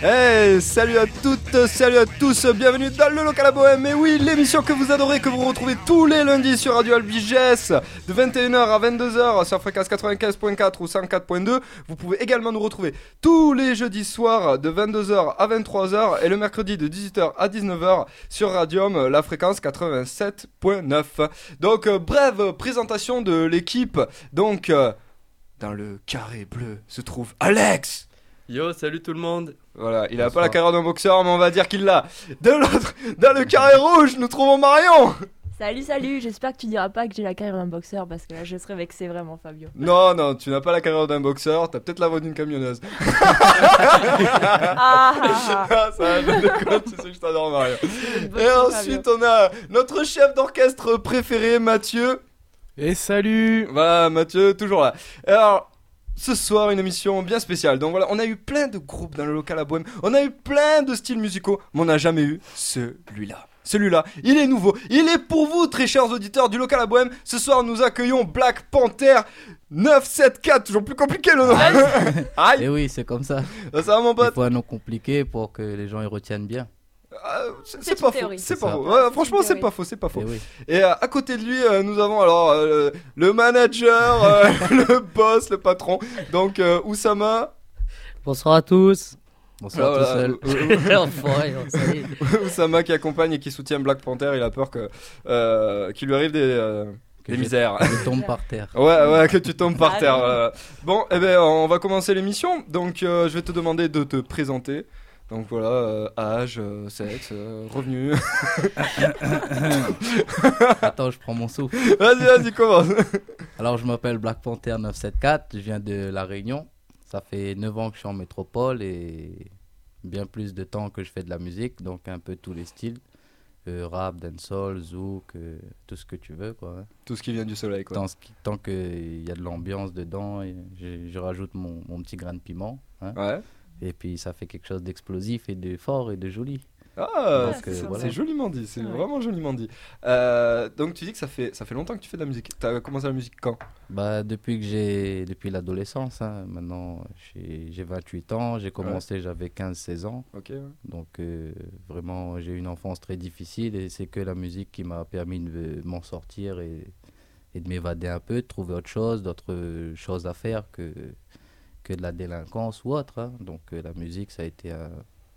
Hey, salut à toutes, salut à tous, bienvenue dans le local à Bohème. Et oui, l'émission que vous adorez, que vous retrouvez tous les lundis sur Radio Albiges de 21h à 22h sur fréquence 95.4 ou 104.2. Vous pouvez également nous retrouver tous les jeudis soirs de 22h à 23h et le mercredi de 18h à 19h sur Radium, la fréquence 87.9. Donc, euh, brève présentation de l'équipe. Donc, euh, dans le carré bleu se trouve Alex. Yo, salut tout le monde. Voilà, il a pas la carrière d'un boxeur, mais on va dire qu'il l'a. De l'autre, dans le carré rouge, nous trouvons Marion. Salut, salut, j'espère que tu diras pas que j'ai la carrière d'un boxeur parce que là je serais vexé vraiment, Fabio. Non, non, tu n'as pas la carrière d'un boxeur, t'as peut-être la voix d'une camionneuse. Ah, Ah, ça, je déconne, tu sais que je t'adore, Marion. Et ensuite, on a notre chef d'orchestre préféré, Mathieu. Et salut Voilà, Mathieu, toujours là. Alors, ce soir, une émission bien spéciale. Donc voilà, on a eu plein de groupes dans le local à Bohème. On a eu plein de styles musicaux, mais on n'a jamais eu celui-là. Celui-là, il est nouveau. Il est pour vous, très chers auditeurs du local à Bohème. Ce soir, nous accueillons Black Panther 974. Toujours plus compliqué le nom. Aïe, Et oui, c'est comme ça. ça va mon Il pote. faut un nom compliqué pour que les gens y retiennent bien. Ah, c'est- pas faux. C'est pas faux. Ouais, franchement, c'est pas faux. C'est pas faux. Et oui. Et euh, à côté de lui, euh, nous avons alors euh, le manager, euh, le boss, le patron. Donc euh, Oussama. Bonsoir à tous. Bonsoir Voilà, tout seul. euh, euh, Oussama qui accompagne et qui soutient Black Panther. Il a peur que euh, qu'il lui arrive des, euh, Que des je- misères. Je tombe par terre. Ouais, ouais, que tu tombes par Ah, terre. voilà. Bon, eh ben, on va commencer l'émission. Donc, euh, je vais te demander de te présenter. Donc voilà, euh, âge, euh, sexe, euh, revenu. Attends, je prends mon souffle. vas-y, vas-y, commence. Alors, je m'appelle Black Panther 974. Je viens de La Réunion. Ça fait 9 ans que je suis en métropole et bien plus de temps que je fais de la musique. Donc, un peu tous les styles. Euh, rap, dancehall, zouk, tout ce que tu veux, quoi. hein. Tout ce qui vient du soleil, quoi. Tant, tant qu'il y a de l'ambiance dedans, et je, je rajoute mon, mon petit grain de piment. hein. Ouais. Et puis ça fait quelque chose d'explosif et de fort et de joli. Ah, c'est voilà. joliment dit, c'est Ouais. vraiment joliment dit. Euh, donc tu dis que ça fait, ça fait longtemps que tu fais de la musique. T'as commencé la musique quand? Bah, depuis que j'ai depuis l'adolescence, hein, maintenant j'ai j'ai 28 ans, j'ai commencé j'avais 15-16 ans. Donc euh, vraiment j'ai eu une enfance très difficile et c'est que la musique qui m'a permis de m'en sortir et, et de m'évader un peu, de trouver autre chose, d'autres choses à faire que, que de la délinquance ou autre. hein. Donc euh, la musique ça a été un-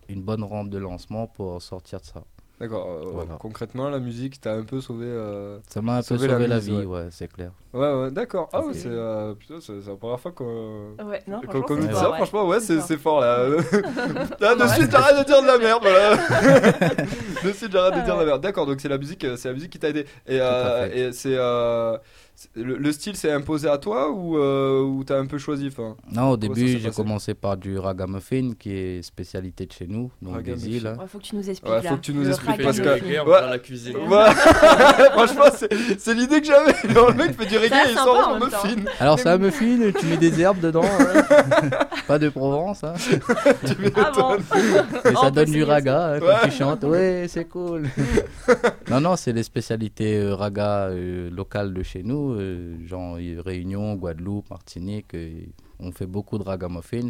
une bonne rampe de lancement pour sortir de ça. D'accord. euh, Voilà. Concrètement, la musique t'a un peu sauvé. euh, Ça m'a un peu Sauver sauvé la vie, ouais. ouais, c'est clair. Ouais, ouais, d'accord. Ah ouais, c'est euh, la première fois qu'on. Ouais, non, dit ça, ouais. franchement, ouais, c'est fort. là. là, de Ouais, suite, c'est- j'arrête de dire de la merde. Voilà. de suite, j'arrête de dire de la merde. D'accord, donc c'est la musique, euh, c'est la musique qui t'a aidé. Et, euh, et c'est euh, c'est- le, le style s'est imposé à toi ou euh, ou t'as un peu choisi, enfin. Non, au début, j'ai commencé par du ragamuffin, qui est spécialité de chez nous, donc des îles. hein. Ouais, faut que tu nous expliques Ouais, là. faut que tu nous Le expliques, parce que- ragamuffin. reggae, on Ouais. la cuisine. Franchement, c'est l'idée que j'avais. Le mec fait du reggae et il sort en muffin. Alors, c'est un muffin, tu mets des herbes dedans, hein. pas de Provence, hein. Ah bon mais Oh, ça donne du raga hein, quand Ouais. tu chantes. Ouais, c'est cool. non, non, c'est les spécialités euh, raga euh, locales de chez nous, euh, genre Réunion, Guadeloupe, Martinique. euh, on fait beaucoup de ragamuffin.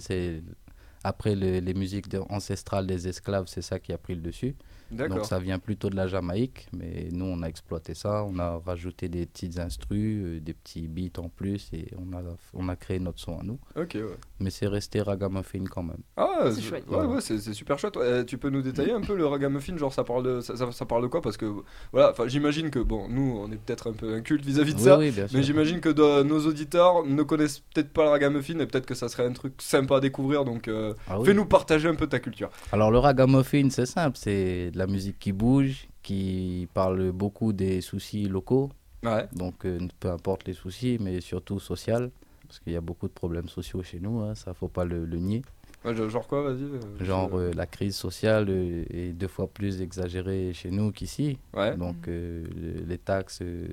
Après le- les musiques ancestrales des esclaves, c'est ça qui a pris le dessus. Donc D'accord. ça vient plutôt de la Jamaïque, mais nous on a exploité ça, on a rajouté des petites instrus, euh, des petits beats en plus et on a, on a créé notre son à nous. Ok, ouais. Mais c'est resté ragamuffin quand même. Ah, C'est chouette. Ouais, ouais, c'est c'est super chouette. Ouais, tu peux nous détailler un peu le ragamuffin Genre, ça parle de, ça, ça- ça parle de quoi? Parce que, voilà, enfin, j'imagine que, bon, nous, on est peut-être un peu inculte vis-à-vis de oui, ça. oui, bien sûr. Mais j'imagine que de- nos auditeurs ne connaissent peut-être pas le ragamuffin et peut-être que ça serait un truc sympa à découvrir. Donc, euh, Ah oui. fais-nous partager un peu ta culture. Alors le ragamuffin c'est simple, c'est de la musique qui bouge, qui parle beaucoup des soucis locaux, Ouais. donc euh, peu importe les soucis, mais surtout social, parce qu'il y a beaucoup de problèmes sociaux chez nous, hein, ça faut pas le, le nier. Ouais, genre quoi, vas-y euh, Genre euh, la crise sociale euh, est deux fois plus exagérée chez nous qu'ici. Ouais. Donc euh, le- les taxes euh,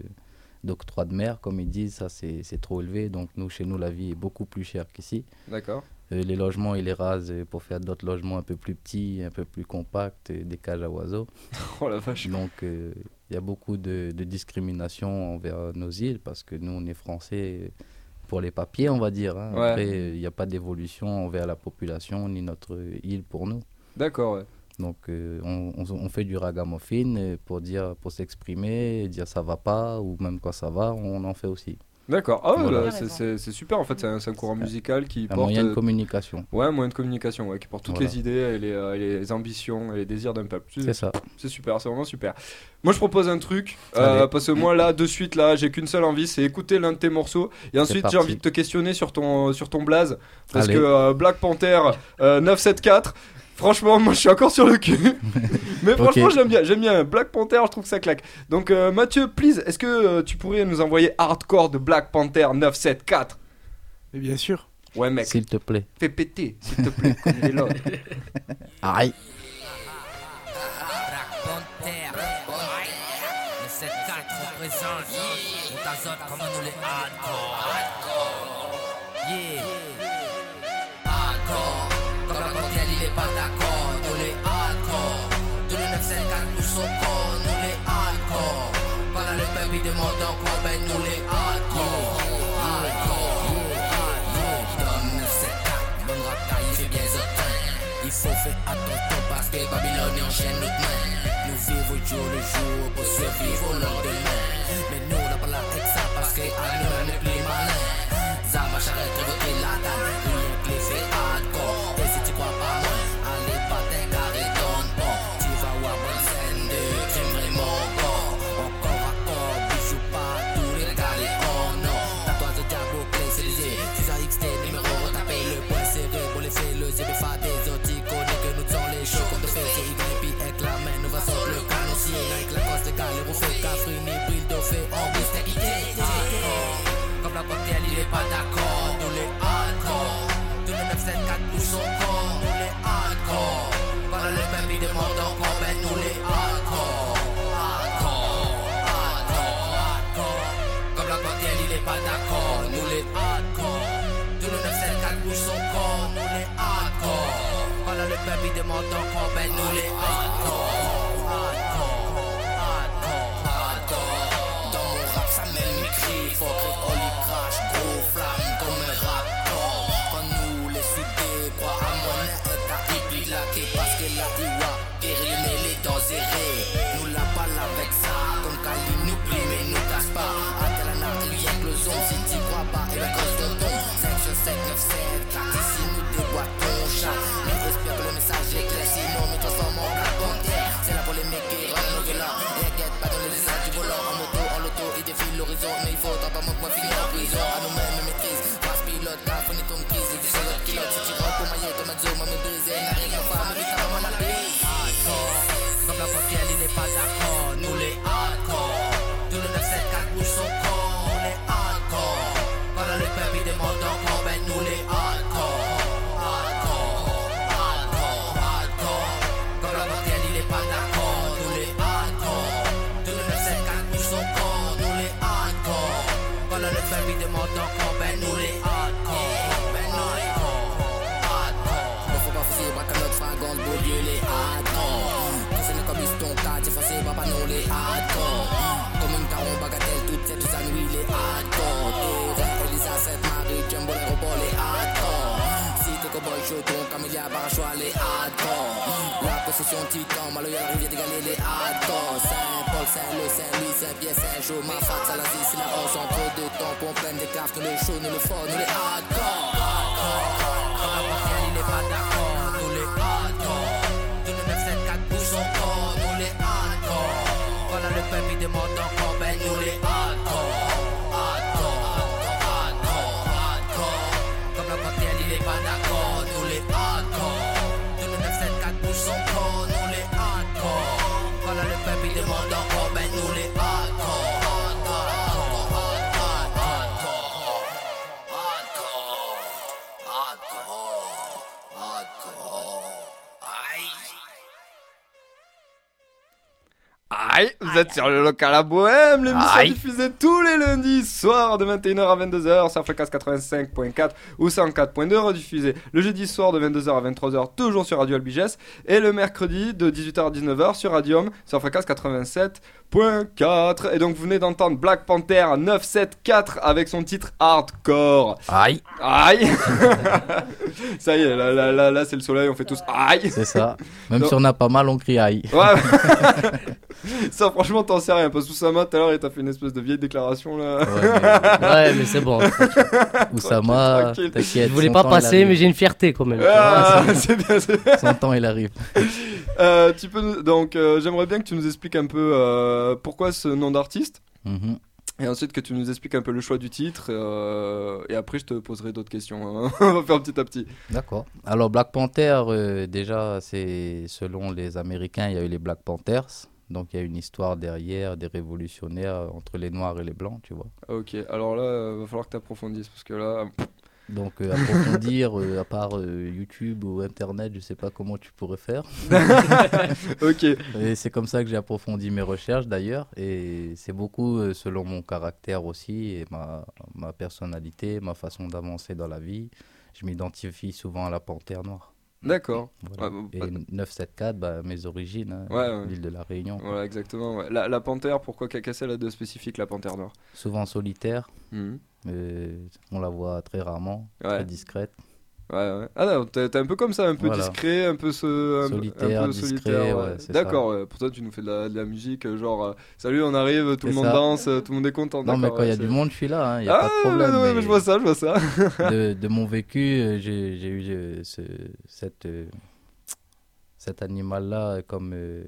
d'octroi de mer, comme ils disent, ça c'est c'est trop élevé. Donc nous, chez nous, la vie est beaucoup plus chère qu'ici. D'accord. Euh, les logements, ils les rasent euh, pour faire d'autres logements un peu plus petits, un peu plus compacts, euh, des cages à oiseaux. Oh la vache. Donc il y a beaucoup de, de discrimination envers nos îles parce que nous, on est français. pour les papiers, on va dire. hein. Ouais. Après, il n'y a pas d'évolution envers la population ni notre île pour nous. D'accord, ouais. Donc, euh, on, on- on fait du ragamuffin pour dire, pour s'exprimer, dire ça va pas, ou même quand ça va, on en fait aussi. D'accord. Ah ouais, Voilà. là, c'est- super en fait, c'est un, courant musical qui Un porte. moyen de euh, communication. Ouais, un moyen de communication, ouais, qui porte toutes Voilà. les idées et les, euh, et les ambitions et les désirs d'un peuple. C'est ça. C'est super, c'est vraiment super. Moi, je propose un truc, euh, parce que moi, là, de suite, là, j'ai qu'une seule envie, c'est écouter l'un de tes morceaux. Et ensuite, j'ai envie de te questionner sur ton, sur ton blaze. Parce Allez. que euh, Black Panther euh, 974, franchement, moi, je suis encore sur le cul. Mais franchement, j'aime bien, j'aime bien. Black Panther, je trouve que ça claque. Donc, euh, Mathieu, please, est-ce que euh, tu pourrais nous envoyer hardcore de Black Panther 974 Mais bien sûr. Ouais, mec, S'il te plaît. fais péter, s'il te plaît, comme il est là. Aïe. Panther, demande encore, ben nous les hardcore. Hardcore, hardcore. Donne 974, bonne racaille, il faut faire attention parce que Babylone enchaîne notre main. Nous vivons jour le jour pour survivre au lendemain. Mais nous, on n'a pas la ça parce que à nous, on plus Pendant le peuple, il demande encore, ben nous les un zoo, m'a brisé. N'a rien fait, mérite à vraiment la bise. Hardcore, comme la portière, il est pas d'accord. Nous les hardcore. Tous les 974 nous sont corps, nous les hardcore. Pendant le peuple, il demande encore, ben nous les hardcore. Hardcore, hardcore, hardcore. Comme papa, non, les. Comme une caron bagatelle, toute cette. Terrain, Elisa, cette Marie, Jumbo, les hardcore. Si t'es cowboy, camélia, barachois, les. La possession titan, Maloya, la rivière les hardcore. Saint-Paul, Saint-Leu, Saint-Louis, Saint-Pierre, Saint-Jean, ma fat, ça la vie, c'est la hausse, entre deux temps, pour prendre des cartes, le chaud, nous le fort, nous les d'accord, Voilà le peuple, Aïe. Vous êtes sur le local à Bohème, l'émission diffusée tous les lundis soirs de 21h à 22h sur Fréquence 85.4 ou 104.2 rediffusée le jeudi soir de 22h à 23h toujours sur Radio Albiges et le mercredi de 18h à 19h sur Radium sur Fréquence 87.4 et donc vous venez d'entendre Black Panther 974 avec son titre Hardcore. Aïe, Aïe Ça y est, là, là, là, là, c'est le soleil, on fait tous aïe c'est ça. Même si on a pas mal, on crie aïe. Ouais Ça franchement t'en sais rien parce que Oussama tout à l'heure il t'a fait une espèce de vieille déclaration là Ouais, Ouais, mais c'est bon. mais Oussama, t'inquiète. Je voulais pas passer, mais j'ai une fierté quand même. Ah, c'est bien, c'est bien. Son temps, il arrive. Euh, tu peux nous- donc euh, j'aimerais bien que tu nous expliques un peu euh, pourquoi ce nom d'artiste Mhm. et ensuite que tu nous expliques un peu le choix du titre euh, et après je te poserai d'autres questions hein. on va faire petit à petit D'accord. Alors Black Panther, euh, déjà, c'est selon les Américains, il y a eu les Black Panthers. Donc il y a une histoire derrière, des révolutionnaires entre les Noirs et les Blancs, tu vois. ok alors là euh, va falloir que tu approfondisses parce que là Donc euh, approfondir, euh, à part euh, YouTube ou Internet, je sais pas comment tu pourrais faire. ok Et c'est comme ça que j'ai approfondi mes recherches d'ailleurs. Et c'est beaucoup euh, selon mon caractère aussi et ma, ma personnalité, ma façon d'avancer dans la vie. Je m'identifie souvent à la panthère noire. D'accord Voilà. Ouais, et 974, bah, mes origines, hein, Ouais, l'île de la Réunion. voilà exactement la, la panthère pourquoi qu'elle a de spécifique la panthère noire Souvent solitaire, euh, on la voit très rarement, très discrète. Ouais, ouais. Ah non, t'es un peu comme ça, un peu Voilà. discret, un peu, ce, un, Solitaire, un peu discret, solitaire. ouais, ouais. c'est D'accord, pour toi tu nous fais de la, de la musique, euh, genre euh, salut, on arrive, tout le monde ça. danse, euh, tout le monde est content. Non, mais quand il y a du monde, je suis là, il a Ah, pas de problème. mais je vois ça, je vois ça. de, de mon vécu, j'ai eu ce, cette, euh, cet animal-là comme, euh,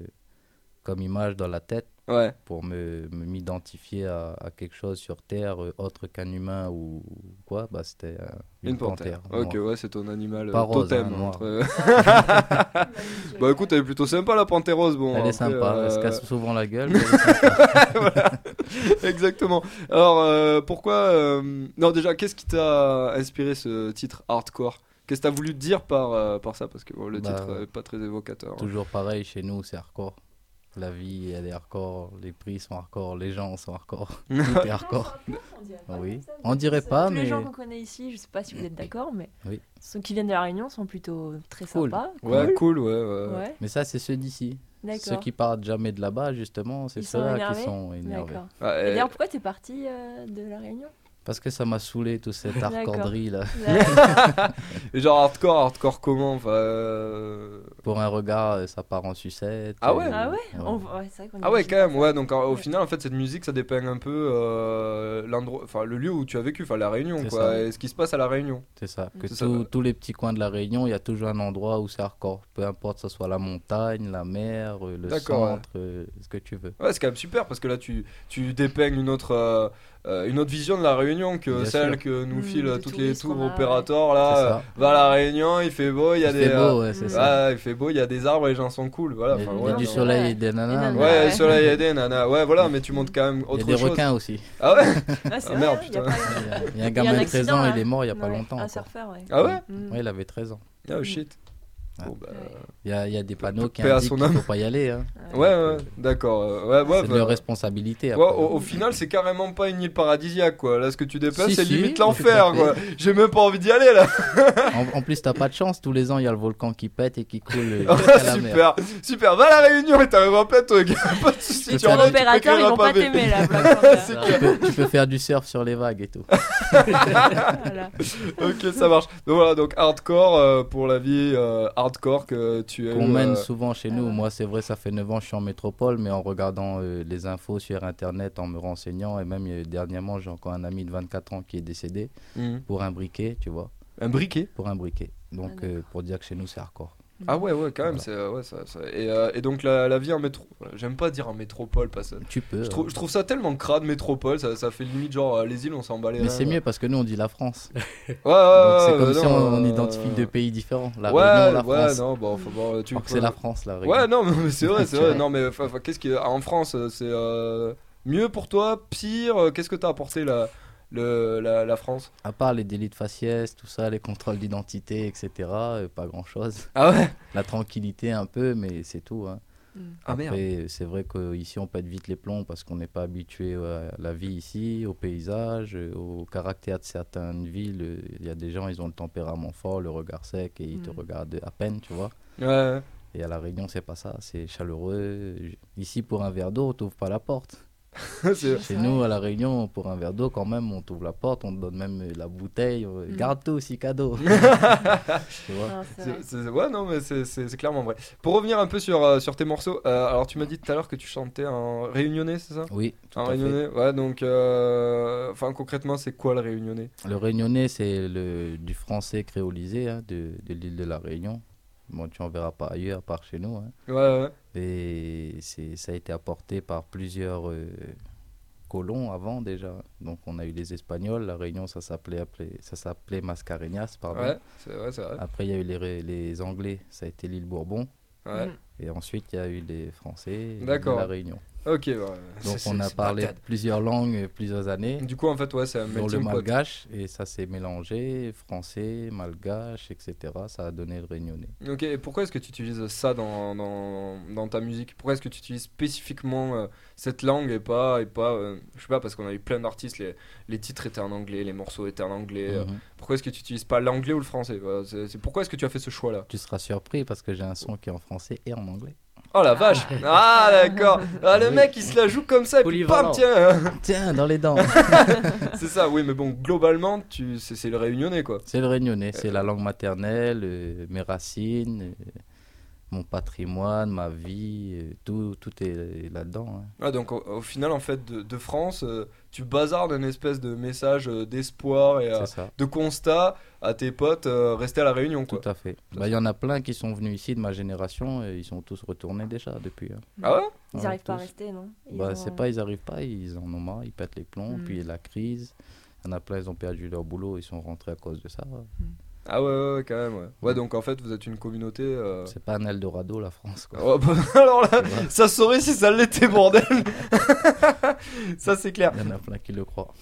comme image dans la tête Ouais, pour me me- m'identifier à, à quelque chose sur Terre euh, autre qu'un humain ou quoi. Bah, C'était euh, une, panthère. Ok, ouais, c'est ton animal euh, Pas rose, totem. hein, entre- bah écoute, elle est plutôt sympa la panthère rose. Bon, Elle est après, sympa, elle se euh, casse souvent la gueule. mais elle est sympa. voilà, exactement. Alors, euh, pourquoi. euh, Non, déjà, qu'est-ce qui t'a inspiré ce titre hardcore? Qu'est-ce que t'as voulu dire par, euh, par ça? Parce que bon, le Bah, titre est pas très évocateur. hein. Toujours pareil, chez nous, c'est hardcore. La vie, elle est hardcore, les prix sont hardcore, les gens sont hardcore. Tout est hardcore. Oui. On dirait pas, Tous mais les gens qu'on connaît ici, je sais pas si vous êtes d'accord, mais Oui. ceux qui viennent de la Réunion sont plutôt très Cool. sympas. Ouais, cool. cool, ouais. ouais. Ouais, mais ça, c'est ceux d'ici. Ceux qui partent jamais de là-bas, justement, c'est ceux-là énervés qui sont énervés. D'accord. Ah, Et d'ailleurs, pourquoi t'es parti euh, de la Réunion? Parce que ça m'a saoulé, toute cette hardcorerie là. Et genre hardcore, hardcore comment Enfin, euh, Pour un regard, euh, ça part en sucette. Ah ouais euh, Ah ouais, On vrai Ah ouais, quand même, ouais. Donc au Ouais. final, en fait, cette musique, ça dépeint un peu euh, l'endroit, enfin le lieu où tu as vécu, enfin la Réunion, quoi, ça. et ce qui se passe à la Réunion. C'est ça. Que ça, tous- les petits coins de la Réunion, il y a toujours un endroit où c'est hardcore. Peu importe, que ce soit la montagne, la mer, le centre, euh, ce que tu veux. Ouais, c'est quand même super parce que là, tu, tu dépeignes une autre, euh, euh, une autre vision de la Réunion que Bien celle sûr. que nous Mm, filent de toutes les tours opérateurs C'est là. ça. euh, va à la Réunion, il fait beau, il y a Il des. fait euh, beau, ouais, c'est ça. ouais, il fait beau, il y a des arbres, les gens sont cool, voilà. Il y a, enfin, il y a ouais, du soleil Ouais. et des nanas. Ouais, Ouais. le soleil et des nanas. Ouais, voilà, mais tu montres quand même Il y a autre des chose. requins aussi. Ah ouais Ah, vrai, merde, il y a putain. Il y a, un gamin de 13 accident, ans, il est mort il y a pas longtemps. Un encore. surfeur, ouais. Ah ouais Mm. Ouais, il avait 13 ans. Oh Mm. shit. Ouais. Bon, bah, Il y a, il y a des panneaux qui indiquent qu'il âme. faut pas y aller. Hein. Ouais, ouais, d'accord. Ouais, ouais, c'est bah, leur responsabilité. après. au, au final, c'est carrément pas une île paradisiaque, quoi. Là, ce que tu dépeins, Si, c'est si, limite l'enfer. J'ai même pas envie d'y aller, là. En, en plus, t'as pas de chance. Tous les ans, il y a le volcan qui pète et qui coule euh, Ah, jusqu'à la mer. super, super. Va à la Réunion et t'arriveras plein de trucs. pas de soucis. tu ils vont pas t'aimer là, Tu peux, tu peux faire du surf sur les vagues et tout. Ok, ça marche. Donc voilà, donc hardcore euh, pour la vie euh, hardcore que tu es. Qu'on mène souvent chez nous. Moi, c'est vrai, ça fait 9 ans que je suis en métropole, mais en regardant euh, les infos sur Internet, en me renseignant, et même euh, dernièrement, j'ai encore un ami de 24 ans qui est décédé pour un briquet, tu vois, Un briquet? pour un briquet. Donc, Ah, euh, pour dire que chez nous, c'est hardcore. Ah ouais, ouais, quand même. Voilà. C'est euh, ouais, ça, ça- Et, euh, et donc la, la vie en métro. J'aime pas dire en métropole parce que. Tu peux. Je trouve, je trouve ça tellement crade métropole, ça, ça fait limite genre euh, les îles on s'en bat les Mais c'est mieux parce que nous, on dit la France. Ouais, ouais, ouais, c'est ouais, comme bah si non, on, on euh, identifie deux pays différents. La ouais, Réunion, la ouais, France. non, bon, faut voir, tu c'est la France, la Réunion. Ouais, non, mais c'est vrai, c'est vrai. Non, mais qu'est-ce qui en France, euh, c'est euh, mieux pour toi, pire euh, Qu'est-ce que t'as apporté la, le, la, la France À part les délits de faciès, tout ça, les contrôles d'identité, etc., euh, pas grand-chose. Ah ouais? La tranquillité un peu, mais c'est tout. hein. Ah merde. Après, c'est vrai qu'ici, on pète vite les plombs parce qu'on n'est pas habitué à la vie ici, au paysage, euh, au caractère de certaines villes. Il y a des gens, ils ont le tempérament fort, le regard sec et ils te Mm. regardent à peine, tu vois. Ouais. Et à La Réunion, c'est pas ça, c'est chaleureux. Ici, pour un verre d'eau, on t'ouvre pas la porte. C'est- Chez nous, à La Réunion, pour un verre d'eau, quand même, on t'ouvre la porte, on te donne même la bouteille. euh, Mm. Garde tout aussi, cadeau. tu vois Non, ouais, non, mais c'est- clairement vrai. Pour revenir un peu sur, euh, sur tes morceaux, euh, alors tu m'as dit tout à l'heure que tu chantais en réunionnais, c'est ça? Oui, tout En à fait. réunionnais Ouais, donc, euh, enfin, concrètement, c'est quoi le réunionnais? Le réunionnais, c'est le, du français créolisé hein, de, de l'île de la Réunion. Bon, tu en verras pas ailleurs, à part chez nous. hein. Ouais, ouais. Et c'est, ça a été apporté par plusieurs euh, colons avant déjà. Donc on a eu les Espagnols, la Réunion, ça s'appelait, ça s'appelait Mascareñas, pardon. Ouais, c'est vrai, c'est vrai. Après, il y a eu les, les Anglais, ça a été l'île Bourbon. Ouais. Et ensuite, il y a eu les Français D'accord. la Réunion. Ok, ouais. Donc on a parlé plusieurs langues, plusieurs années. Du coup, en fait, ouais, c'est un Dans le malgache, et ça s'est mélangé, français, malgache, etc. Ça a donné le réunionnais. Ok, et pourquoi est-ce que tu utilises ça dans, dans, dans ta musique? Pourquoi est-ce que tu utilises spécifiquement euh, cette langue et pas, et pas euh, je sais pas, parce qu'on a eu plein d'artistes, les, les titres étaient en anglais, les morceaux étaient en anglais. euh, Mhm. Pourquoi est-ce que tu utilises pas l'anglais ou le français? Voilà, Pourquoi est-ce que tu as fait ce choix-là? Tu seras surpris parce que j'ai un son qui est en français et en anglais. Oh la vache. Ah d'accord. Ah le Oui. mec il se la joue comme ça et puis bam tiens. Tiens, dans les dents. C'est ça, oui, mais bon, globalement, tu, c'est, c'est le réunionnais quoi. C'est le réunionnais, c'est la langue maternelle, euh, mes racines, euh, mon patrimoine, ma vie, tout, tout est là-dedans. Ah, donc au, au final, en fait, de, de France, euh, tu bazardes un espèce de message euh, d'espoir et euh, de constat à tes potes euh, restés à la Réunion quoi. tout à fait. Bah, Il y en a plein qui sont venus ici de ma génération et ils sont tous retournés déjà depuis. hein. Ah ouais? Ils Ouais, n'arrivent pas à rester, non? Ils Bah, ont- c'est pas, ils arrivent pas, ils en ont marre, ils pètent les plombs, Mm. puis la crise. Il y en a plein, ils ont perdu leur boulot, ils sont rentrés à cause de ça. ouais. Ah ouais, ouais, ouais, quand même, ouais. Ouais, donc en fait, vous êtes une communauté. euh, C'est pas un Eldorado, la France. Quoi. Oh, bah, alors là, Tu vois ça saurait si ça l'était, bordel Ça, c'est clair. Il y en a plein qui le croient.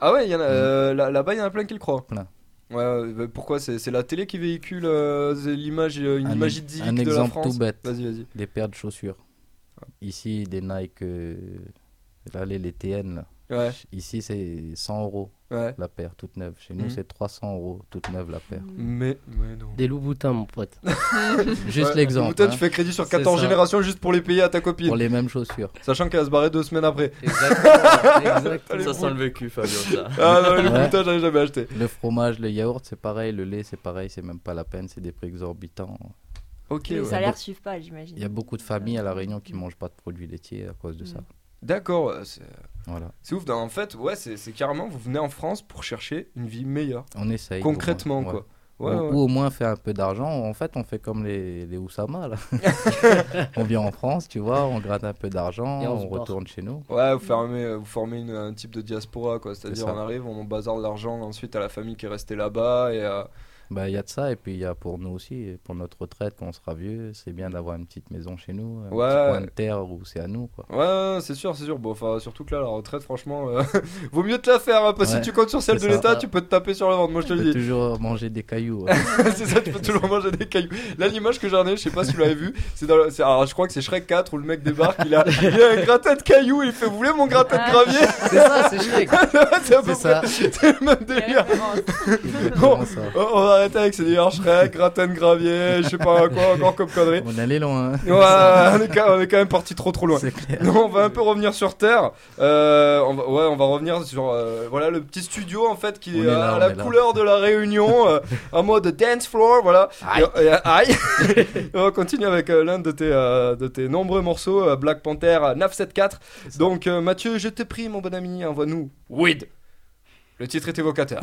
Ah ouais, il y en a, euh, là- là-bas, il y en a plein qui le croient. Plein. Ouais, ouais, bah, pourquoi? C'est, c'est la télé qui véhicule euh, c'est l'image, euh, une Un image idyllique un de la exemple France tout bête. Vas-y, vas-y. Des paires de chaussures. Ici, des Nike, euh, là, les, les TN. là. Ouais, Ici, c'est 100 euros ouais. la paire, toute neuve. Chez nous, Mhm. c'est 300 euros, toute neuve la paire. Mais, mais non. Des Louboutins, mon pote. Juste Ouais, l'exemple. Hein, tu fais crédit sur C'est 14 ça. générations juste pour les payer à ta copine. Pour les mêmes chaussures. Sachant qu'elle va se barrer deux semaines après. Exactement. exactement. Ça sent le vécu, Fabio, ça. Ah non, le Ouais. bouton, j'avais jamais acheté. Le fromage, le yaourt, c'est pareil. Le lait, c'est pareil. C'est même pas la peine. C'est des prix exorbitants. Ok, Les ouais. salaires suivent pas, j'imagine. Il y a beaucoup de familles à La Réunion qui mangent pas de produits laitiers à cause de ça. D'accord, c'est, Voilà. c'est ouf. En fait, ouais, c'est, c'est carrément, vous venez en France pour chercher une vie meilleure. On essaye. Concrètement, ouais. quoi. Ouais, ou, ouais. ou au moins faire un peu d'argent. En fait, on fait comme les, les Oussama. Là. on vient en France, tu vois, on gratte un peu d'argent, Et on retourne chez nous. Ouais, vous formez, vous formez une- un type de diaspora, quoi. C'est-à-dire, C'est on arrive, on bazarde l'argent ensuite à la famille qui est restée là-bas. Et, euh, Bah, il y a de ça, et puis il y a pour nous aussi, pour notre retraite, quand on sera vieux, c'est bien d'avoir une petite maison chez nous, un Ouais. petit coin de terre où c'est à nous. Quoi. Ouais, c'est sûr, c'est sûr. Bon, enfin, surtout que là, la retraite, franchement, euh, vaut mieux te la faire. hein, parce que Ouais, si tu comptes sur celle de l'État, tu peux te taper sur le ventre. Moi, je te le dis. toujours manger des cailloux. ouais. c'est ça, tu peux toujours manger des cailloux. Là, l'image que j'en ai, je sais pas si vous l'avez vu, c'est dans le- alors, je crois que c'est Shrek 4 où le mec débarque, il a, il a un gratin de cailloux, il fait, vous voulez mon gratin de gravier? c'est ça, c'est Shrek. c'est ça. c'est le même délire. ça. Oh, on va arrêter avec ces délires Shrek, gratin de gravier, je sais pas quoi encore comme connerie. On est allé loin. hein. Ouais, on est, quand, on est quand même parti trop trop loin. C'est clair. Non, on va un peu revenir sur Terre. Euh, on va, ouais, on va revenir sur euh, voilà le petit studio en fait qui On est, est là, à la est là. couleur de la Réunion, euh, en mode dance floor, voilà. Aïe. Et, et- aïe. Et on continue avec euh, l'un de tes euh, de tes nombreux morceaux, euh, Black Panther euh, 974. ça. Donc euh, Mathieu, je t'ai pris mon bon ami, envoie-nous Weed. Le titre est évocateur.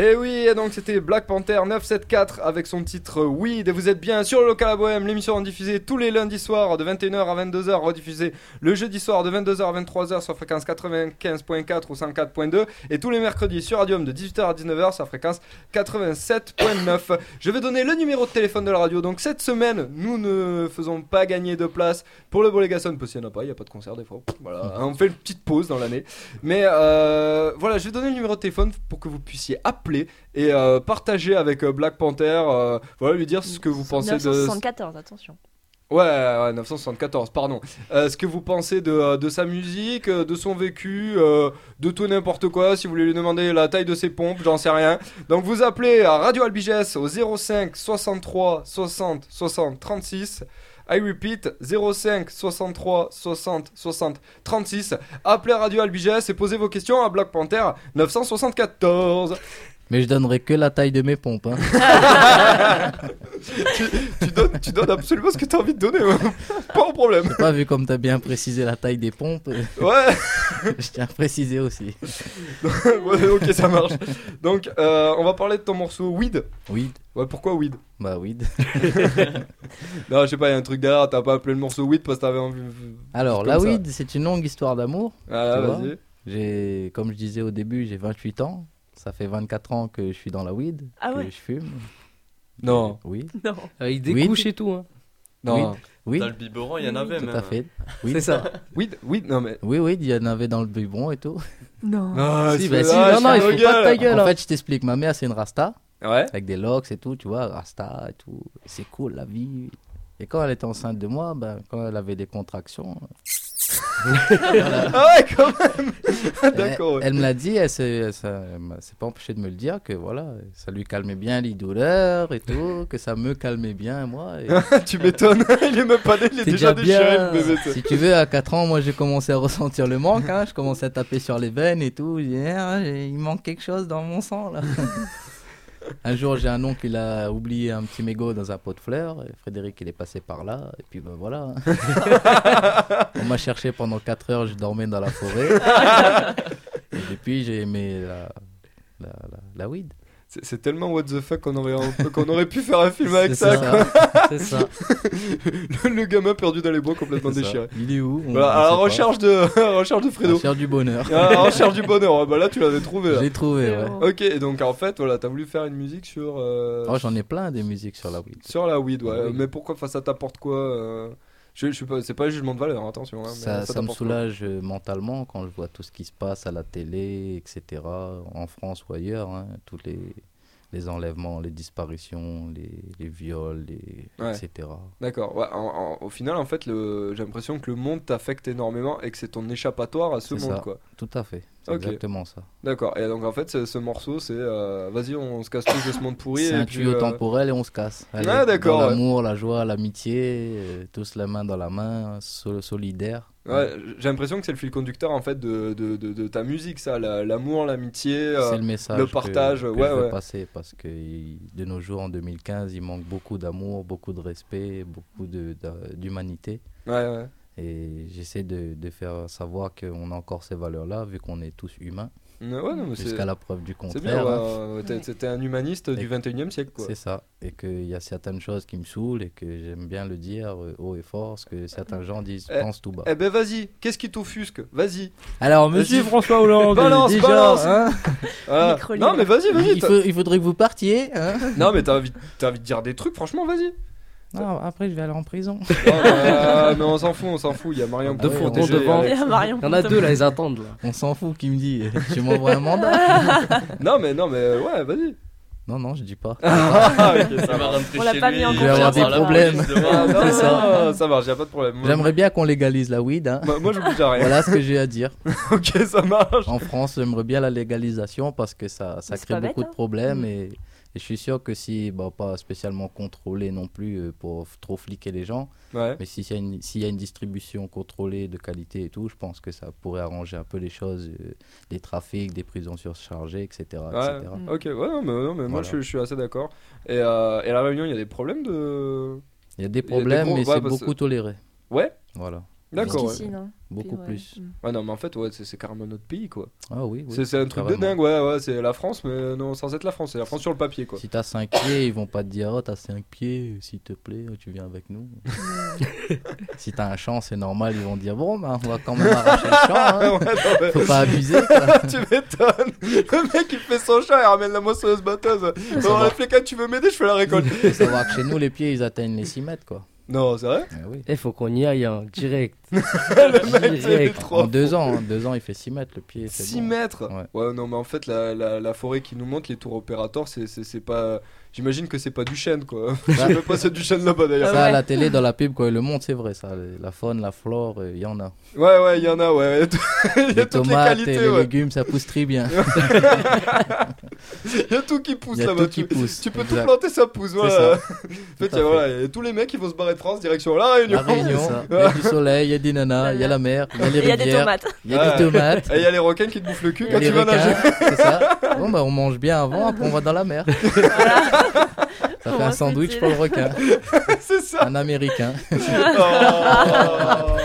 Et oui, donc c'était Black Panther 974 avec son titre Weed. Et vous êtes bien sur le local à Bohème, l'émission en diffusée tous les lundis soirs de 21h à 22h, rediffusée le jeudi soir de 22h à 23h sur fréquence 95.4 ou 104.2 et tous les mercredis sur Radium de 18h à 19h sur fréquence 87.9. Je vais donner le numéro de téléphone de la radio. Donc cette semaine, nous ne faisons pas gagner de place pour le Bolégason parce qu'il n'y en a pas, il n'y a pas de concert des fois. Voilà, on fait une petite pause dans l'année. Mais euh, voilà, je vais donner le numéro de téléphone pour que vous puissiez appeler et euh, partager avec euh, Black Panther. euh, voilà, lui dire ce que vous pensez de. 1974, attention. Ouais, ouais, 974, pardon. Euh, ce que vous pensez de, de sa musique, de son vécu, euh, de tout n'importe quoi. Si vous voulez lui demander la taille de ses pompes, j'en sais rien. Donc vous appelez à Radio Albiges au 05 63 60 60 36. I repeat 05 63 60 60 36. Appelez Radio Albiges et posez vos questions à Black Panther 974. Mais je donnerai que la taille de mes pompes. hein. tu, donnes, tu donnes absolument ce que tu as envie de donner. ouais. Pas de problème. Pas vu comme t'as bien précisé la taille des pompes. Ouais. je tiens à préciser aussi. Ouais, ok, ça marche. Donc, euh, on va parler de ton morceau Weed. Weed. Ouais, pourquoi Weed? Bah weed. Non, je sais pas, il y a un truc derrière, t'as pas appelé le morceau Weed parce que t'avais envie. Alors la weed, c'est une longue histoire d'amour. Ah, tu vas-y. J'ai, comme je disais au début, j'ai 28 ans. Ça fait 24 ans que je suis dans la weed, Ah que ouais je fume. Non, Oui. Non. Avec des Oui. couches et tout. Hein. non. Oui, Dans le biberon, il y en Oui, avait tout même. à fait. Oui. C'est ça. Weed, Weed, non mais. Oui, oui, il y en avait dans le biberon et tout. Non. Ah, Si, bah si, ah, non, non, je il faut pas de ta gueule. gueule. En hein. fait, je t'explique. Ma mère, c'est une rasta, Ouais. avec des locks et tout, tu vois, rasta et tout. C'est cool, la vie. Et quand elle était enceinte de moi, ben, quand elle avait des contractions, Ah ouais, quand même D'accord. Elle, elle me l'a dit, elle s'est pas empêchée de me le dire que voilà, ça lui calmait bien les douleurs et tout, que ça me calmait bien moi. et- tu m'étonnes, il est même pas né, il est déjà déjà déchiré si tu veux, à 4 ans, moi j'ai commencé à ressentir le manque, hein, je commençais à taper sur les veines et tout. Je dis, Ah, il manque quelque chose dans mon sang là. Un jour, j'ai un oncle, il a oublié un petit mégot dans un pot de fleurs. Et Frédéric, il est passé par là. Et puis ben voilà. On m'a cherché pendant 4 heures, je dormais dans la forêt. Et depuis, j'ai aimé la, la, la, la weed. C'est c'est tellement what the fuck qu'on aurait, qu'on aurait pu faire un film avec C'est ça. ça. quoi. C'est ça. Le, le gamin perdu dans les bois complètement C'est ça. déchiré. Il est où On- Voilà, on à la pas. recherche de, à la recherche de Fredo. Recherche du bonheur. À la recherche du bonheur. Ouais, Bah là, tu l'avais trouvé. J'ai trouvé, ouais. Ok, et donc en fait, voilà, t'as voulu faire une musique sur. euh, Oh, J'en ai plein des musiques sur la weed. Sur la weed, ouais. Mais pourquoi enfin, ça t'apporte quoi euh, je, je suis pas, C'est pas un jugement de valeur, attention. hein, mais Ça, ça me quoi soulage euh, mentalement quand je vois tout ce qui se passe à la télé, etc., en France ou ailleurs, hein, tous les, les enlèvements, les disparitions, les, les viols, les, Ouais. etc. D'accord. Ouais, au final, en fait, le... j'ai l'impression que le monde t'affecte énormément et que c'est ton échappatoire à ce monde, ça. quoi. Tout à fait, c'est exactement ça. D'accord. Et donc en fait, ce, ce morceau, c'est euh, vas-y, on se casse tous de ce monde pourri. C'est et un puis, tuyau euh, temporel et on se casse. Allez, Ah, d'accord, ouais. l'amour, la joie, l'amitié, euh, tous la main dans la main, so- solidaire. Ouais, j'ai l'impression que c'est le fil conducteur en fait de, de, de, de ta musique, ça, la- l'amour, l'amitié. euh, le message le partage, que, ouais, je veux ouais. passer parce que de nos jours en 2015 il manque beaucoup d'amour beaucoup de respect beaucoup de- d'humanité Ouais, ouais. et j'essaie de, de faire savoir qu'on a encore ces valeurs là vu qu'on est tous humains Ouais, jusqu'à la preuve du contraire hein. ouais, T'es un humaniste du Et- 21 e siècle, quoi. c'est ça et qu'il y a certaines choses qui me saoulent et que j'aime bien le dire euh, haut et fort ce que certains gens disent Eh, pense tout bas Eh ben vas-y, qu'est-ce qui t'offusque? Vas-y. Alors, Vas-y. monsieur François Hollande, Balance, déjà, balance. hein, non, mais vas-y, vas-y. il, faudrait que vous partiez hein. Non, mais t'as envie, t'as envie de dire des trucs, franchement, vas-y. Non, après je vais aller en prison Oh, bah, mais on s'en fout, on s'en fout. Il y a Marion Deux pour fourgons protéger, devant. Il y a Marion il y en a deux là, ils attendent là. on s'en fout qui me dit tu m'envoies un mandat Non, mais non, mais euh, ouais, vas-y. non non je dis pas Ah, ok, ça va On l'a pas lui, mis en il Je vais avoir des problèmes. Ah, non, C'est ça. non, ça marche, y a pas de problème. J'aimerais bien qu'on légalise la weed. Hein. Moi, moi je bouge à rien. Voilà ce que j'ai à dire. ok, ça marche. En France, j'aimerais bien la légalisation parce que ça, ça crée beaucoup bête, de hein. problèmes Mm. et, et je suis sûr que si, bah, pas spécialement contrôlé non plus euh, pour trop fliquer les gens, Ouais. mais si s'il y, a une- s'il y a une distribution contrôlée de qualité et tout, je pense que ça pourrait arranger un peu les choses, euh, des trafics, des prisons surchargées, etc. Ouais. etc. Mm. Ok, ouais, non, mais, non, mais moi je, suis- je suis assez d'accord. Et, euh, et à la Réunion, il y a des problèmes de. Il y a des des problèmes, gros- mais ouais, c'est parce- beaucoup toléré. Ouais, Voilà. D'accord. Ouais. Non Beaucoup Ouais. plus. Mm. Ouais, non, mais en fait, ouais, c'est carrément notre pays, quoi. Ah oui, oui. c'est un truc de dingue, ouais, ouais, c'est la France, mais non, sans être la France, c'est la France sur le papier, quoi. Si t'as 5 pieds, ils vont pas te dire Oh, t'as 5 pieds, s'il te plaît, tu viens avec nous. si t'as un champ, c'est normal, ils vont dire Bon, bah, on va quand même arracher le champ. hein. Ouais, non, mais- Faut pas abuser. quoi. tu m'étonnes. Le mec il fait son chat, il ramène la moissonneuse batteuse. Alors, les flécanes, tu veux m'aider, je fais la récolte. Faut savoir que chez nous, les pieds, ils atteignent les 6 mètres. Quoi. Non, c'est vrai oui. Il faut qu'on y aille hein, direct. Le mec, Direct. trop. En 2 ans, hein, deux ans, il fait 6 mètres le pied. c'est 6 bon. mètres Ouais. non, mais en fait, la, la, la forêt qui nous montre, les tours opérateurs, c'est pas. J'imagine que c'est pas du chêne, quoi. Je sais même pas c'est du chêne là-bas d'ailleurs. Ça, à ouais. la télé, dans la pub, quand ils le montrent, c'est vrai. Ça, la faune, la flore, euh, il y en a. Ouais, ouais, il y en a, ouais. Il y a Les toutes les tomates et qualités, les ouais. légumes, ça pousse très bien. Il y a tout qui pousse Il y a là-bas. tout qui Tu- pousse. Tu peux tout Exact. planter, ça pousse. Voilà. ça. en fait, Tout il y a, à voilà, il y a tous les mecs qui vont se barrer de France, direction la Réunion. La Réunion, il y a du soleil, il y a des nanas, il y a la mer, il y a les Il y a des rivières, tomates. il y a des tomates. Et il y a les requins qui te bouffent le cul quand les tu vas nager. c'est ça. Bon, bah, on mange bien avant, après on va dans la mer. Ça fait un sandwich pour le requin, c'est ça. un américain. Oh.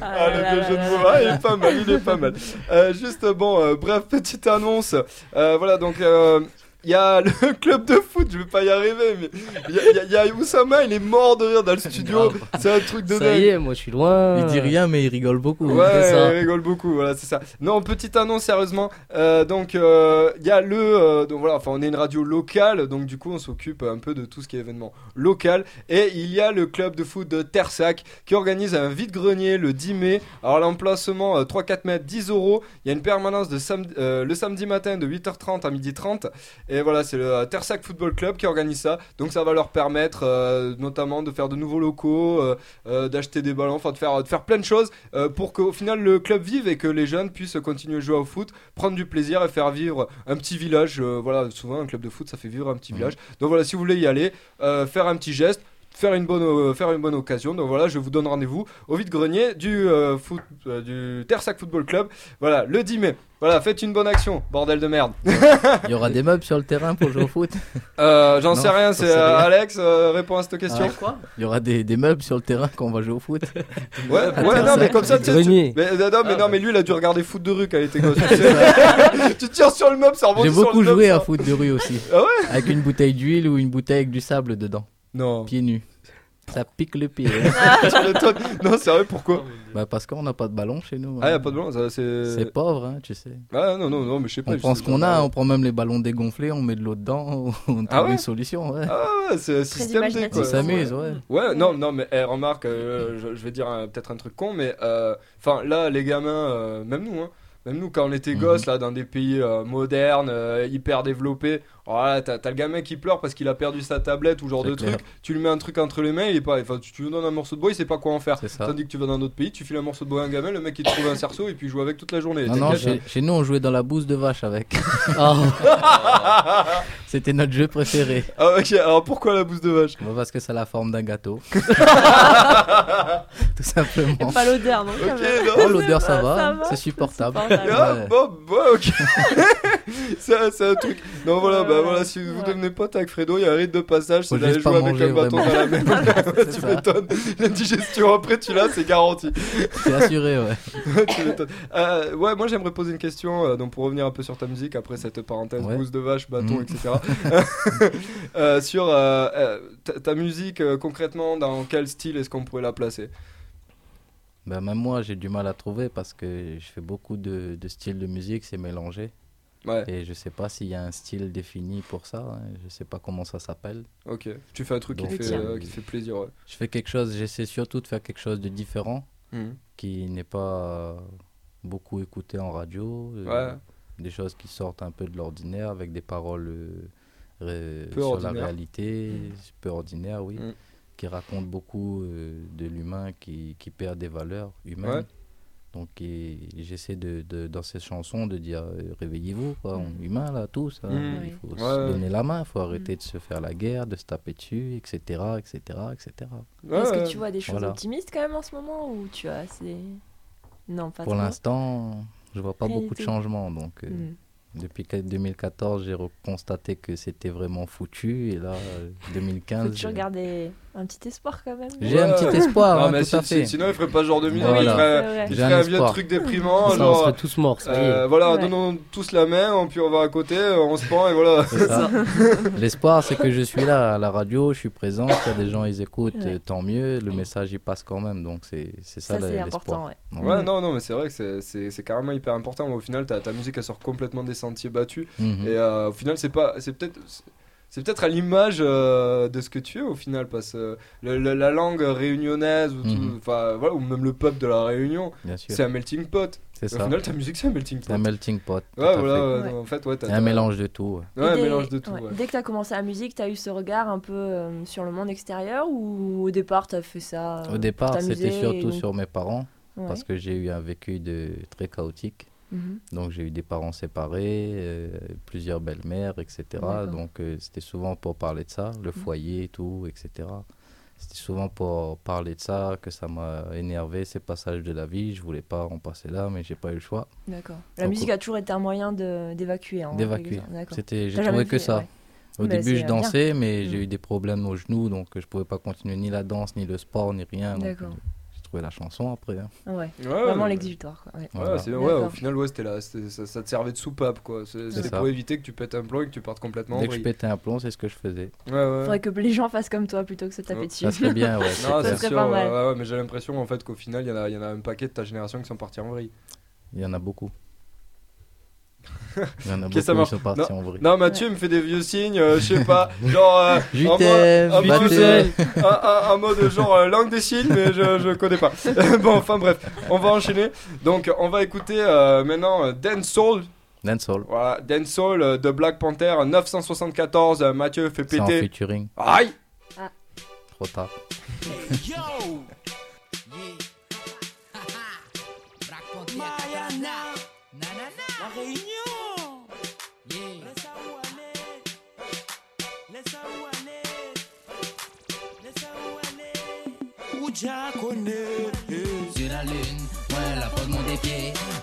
Ah, le là vieux jeu de mots. Ah, il est pas mal, il est pas mal. Euh, juste, bon, euh, bref, petite annonce. Euh, voilà, donc, euh, il y a le club de foot, je vais pas y arriver, mais il y, a- il y a- il y a Oussama, il est mort de rire dans le studio. C'est un truc de Ça dingue. y est, moi je suis loin. Il dit rien, mais il rigole beaucoup. Ouais, c'est ça. il rigole beaucoup, voilà, c'est ça. Non, petite annonce, sérieusement. Euh, donc, euh, il y a le. euh, donc voilà, enfin, on est une radio locale, donc du coup, on s'occupe un peu de tout ce qui est événement local. Et il y a le club de foot de Tersac qui organise un vide-grenier le 10 mai. Alors, l'emplacement, euh, 3-4 mètres, 10 euros. Il y a une permanence de samedi, euh, le samedi matin de 8h30 à 12h30. Et voilà, c'est le euh, Tersac Football Club qui organise ça. Donc ça va leur permettre euh, notamment de faire de nouveaux locaux, euh, d'acheter des ballons, enfin de faire, de faire plein de choses pour qu'au final le club vive et que les jeunes puissent continuer à jouer au foot, prendre du plaisir et faire vivre un petit village. voilà, souvent un club de foot ça fait vivre un petit Mhm. village. Donc voilà, si vous voulez y aller, faire un petit geste. Faire une, bonne, euh, faire une bonne occasion. Donc voilà, je vous donne rendez-vous au vide-grenier du, euh, foot, euh, du Tersac Football Club. Voilà, le 10 mai. Voilà, faites une bonne action, bordel de merde. Il y aura des meubles sur le terrain pour jouer au foot. Euh, J'en Non, sais rien, c'est euh. Alex, euh, réponds à cette question. Ah, Il y aura des, des meubles sur le terrain quand on va jouer au foot. Ouais, ouais, Attends, non, mais comme ça, tu mais, non, mais, Ah, non, ouais. mais lui, il a dû regarder foot de rue quand il était gosse. tu tires sur le meuble, ça rebondit J'ai sur beaucoup le joué à foot de rue aussi. Ah ouais Avec une bouteille d'huile ou une bouteille avec du sable dedans. Non, Pieds nus. Ça pique le pied. hein. m'étonnes. Non, sérieux, pourquoi? Bah parce qu'on n'a pas de ballon chez nous. Ah, hein. y a pas de blanc, ça c'est. C'est pauvre, hein, tu sais. Ah, non, non, non, mais je sais pas. On je prend sais ce qu'on pas. a, on prend même les ballons dégonflés, on met de l'eau dedans, on trouve Ah ouais? une solution. Ouais. Ah ouais, c'est un système D imaginatif. quoi. On s'amuse, ouais. Ouais, non, non, mais eh, remarque, euh, je, je vais dire un- peut-être un truc con, mais euh, enfin là, les gamins, euh, même nous, hein, même nous, quand on était Mhm. gosses, là, dans des pays euh, modernes, euh, hyper développés, voilà, t'as t'as le gamin qui pleure parce qu'il a perdu sa tablette ou genre C'est de clair. truc, tu lui mets un truc entre les mains, il est pas, enfin, tu, tu lui donnes un morceau de bois, il sait pas quoi en faire. C'est ça. Tandis que tu vas dans un autre pays, tu files un morceau de bois à un gamin, le mec il te trouve un cerceau et puis il joue avec toute la journée. Non, non, chez, chez nous on jouait dans la bouse de vache avec. Ah, C'était notre jeu préféré. Ah ok, alors pourquoi la bouse de vache? Bah, parce que c'est la forme d'un gâteau. Tout simplement. Pas l'odeur, non quand Ok, même. non. Oh, l'odeur ça Ça va, va, c'est supportable. c'est supportable. Ah, Ouais. bon, bon, ok. c'est c'est un truc. Non, voilà, bah Voilà, si vous ouais. devenez pote avec Fredo, il y a un rite de passage, c'est d'aller jouer avec un bâton dans la tu m'étonnes. La digestion après, tu l'as, c'est garanti. C'est assuré, ouais. tu m'étonnes. Euh, ouais, moi j'aimerais poser une question, euh, donc pour revenir un peu sur ta musique, après cette parenthèse, Ouais. bouse de vache, bâton, Mhm. etc. Euh, sur ta, ta musique, euh, concrètement, dans quel style est-ce qu'on pourrait la placer? Bah, même moi j'ai du mal à trouver parce que je fais beaucoup de, de styles de musique, c'est mélangé. Ouais, Et je sais pas s'il y a un style défini pour ça, hein. je sais pas comment ça s'appelle. ok. Tu fais un truc qui te fait, euh, qui te fait plaisir, ouais. Je fais quelque chose, j'essaie surtout de faire quelque chose de différent Mhm. qui n'est pas beaucoup écouté en radio. euh. Des choses qui sortent un peu de l'ordinaire avec des paroles euh, ré- sur la réalité, peu ordinaire, oui. Mm. Qui racontent beaucoup de l'humain qui, qui perd des valeurs humaines. Donc et j'essaie de, de- dans ces chansons de dire euh, réveillez-vous, on est humain là tous. hein. Mm. Il faut Ouais. se donner la main, il faut arrêter de se faire la guerre, de se taper dessus, etc. etc., etc. Ouais, Est-ce que tu vois des choses Voilà. optimistes quand même en ce moment ou tu as assez. Non, pas Pour l'instant, je vois pas Rien beaucoup de changements. Donc, euh, Hmm. depuis que- 2014, j'ai constaté que c'était vraiment foutu. Et là, euh, Faut 2015, j'ai- garder un petit espoir quand même. j'ai un petit espoir, Non, hein, mais tout si- à si- sinon il ferait pas ce genre de musique. Voilà. Il ferait, il un un vieux truc déprimant. ça, on serait tous morts, euh, voilà, Ouais. donnons tous la main, puis on va à côté, euh, on se prend et voilà. L'espoir, c'est que je suis là à la radio, je suis présent. S'il y a des gens, ils écoutent, Ouais. tant mieux. Le message, il passe quand même. Donc, c'est c'est ça, Ça, c'est l'espoir. important, ouais. Non, non, mais c'est vrai que c'est- carrément hyper important. Au final, ta, ta musique elle sort complètement des sentiers battus. mhm. Et euh, au final, c'est pas, c'est peut-être, c'est peut-être à l'image euh, de ce que tu es au final, parce que le- le- la langue réunionnaise ou, tout- Mhm. enfin, voilà, ou même le peuple de la Réunion, c'est un melting pot. C'est Au ça. final, ta musique c'est un melting C'est pot. un melting pot. Ouais, voilà. fait. ouais, en fait, ouais, t'as C'est un mélange de tout. ouais. Ouais, un dès- mélange de tout. ouais. ouais. Dès que tu as commencé la musique, tu as eu ce regard un peu euh, sur le monde extérieur ou au départ tu as fait ça euh, Au départ, c'était surtout et sur mes parents. Ouais. Parce que j'ai eu un vécu de très chaotique. Mhm. Donc j'ai eu des parents séparés, euh, plusieurs belles-mères, etc. Donc euh, c'était souvent pour parler de ça, le foyer et tout, etc. C'était souvent pour parler de ça que ça m'a énervé, ces passages de la vie. Je voulais pas en passer là, mais j'ai pas eu le choix D'accord. La Donc, musique a toujours été un moyen d'évacuer. hein, d'évacuer. C'était, j'ai trouvé que ça. ouais. Au Mais début, je bien. dansais, mais j'ai Mm. eu des problèmes aux genoux, donc euh, je pouvais pas continuer ni la danse, ni le sport, ni rien. D'accord. Trouvé la chanson après. hein. Ouais. Ouais, Vraiment l'exutoire. Ouais. Voilà. ouais, au final, ouais, c'était là, ça, ça te servait de soupape, quoi. C'est- C'était ça. pour éviter que tu pètes un plomb et que tu partes complètement en Dès que je pétais un plomb, c'est ce que je faisais. Ouais, ouais. Faudrait que les gens fassent comme toi plutôt que se taper dessus. Ça serait bien, ouais. Non, serait sûr, pas ouais, mal. ouais, ouais, mais j'ai l'impression en fait qu'au final, il y, en a- il y en a un paquet de ta génération qui sont partis en vrille. Il y en a beaucoup. Il y en a beaucoup qui sont partis en vrille. Non, Mathieu me fait des vieux signes, euh, je sais pas, genre. euh, mode, t'aime. euh, un, un- un mode genre euh, langue des signes, mais je, je connais pas. bon, enfin bref, on va enchaîner. Donc, on va écouter euh, maintenant euh, Dance Soul Dancehall. Voilà, Dancehall euh, de Black Panther 974. euh, Mathieu fait C'est en péter. featuring. Aïe Trop tard. Yo! Mayana! Nanana! já conheço. Geralmente.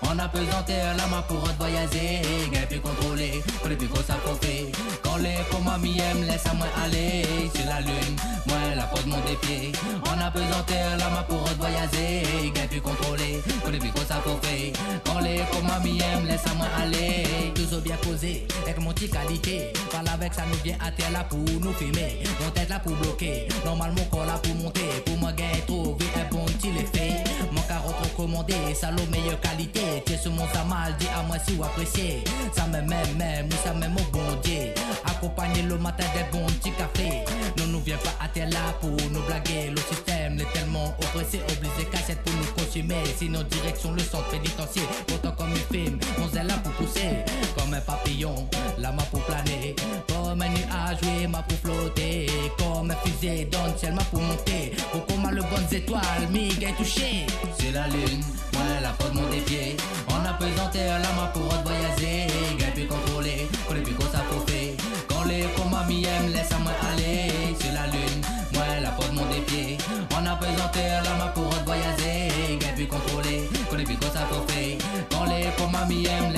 On a pesanté la main pour voyager. Gain plus contrôlé, on est plus gros fait. Quand les commas m'y aiment, laisse à moi aller. Sur la lune, ouais, la pose mon dépied. On a pesanté la main pour voyager. Gain plus contrôlé, on est plus gros fait. Quand les commas m'y aiment, laisse à moi aller. Toujours bien posé, avec mon petit qualité. Parle avec ça, nous vient à terre là pour nous filmer. Mon tête là pour bloquer. Normalement, corps là pour monter. Pour moi, gain trouver un bon petit effet. Mon carotte recommandé, salaud meilleure qualité. T'es sur mon mal, dis à moi si vous appréciez. Ça me même, même, nous ça même au bon Dieu. Accompagner le matin des bons petits cafés. Nous nous vient pas à terre là pour nous blaguer. Le système est tellement oppressé, obligé cassette pour nous consumer. Sinon, direction le centre pénitentiaire. Pourtant, comme un film, on est là pour pousser. Comme un papillon, la main pour planer. Comme un nuage, oui, ma pour flotter. Comme un fusée, donne ma pour monter. Pour qu'on m'a le bonnes étoiles, c'est la lune, moi la faute mon défier. On a présenté la main pour voyager. Gagne plus contrôlé, qu'on est plus qu'on s'approprie. Quand les commis aiment, Laisse à moi aller. C'est la lune, moi la faute mon défier. On a présenté la main pour voyager. Gagne plus contrôlé, qu'on est plus qu'on s'approprie. Quand les commis aiment,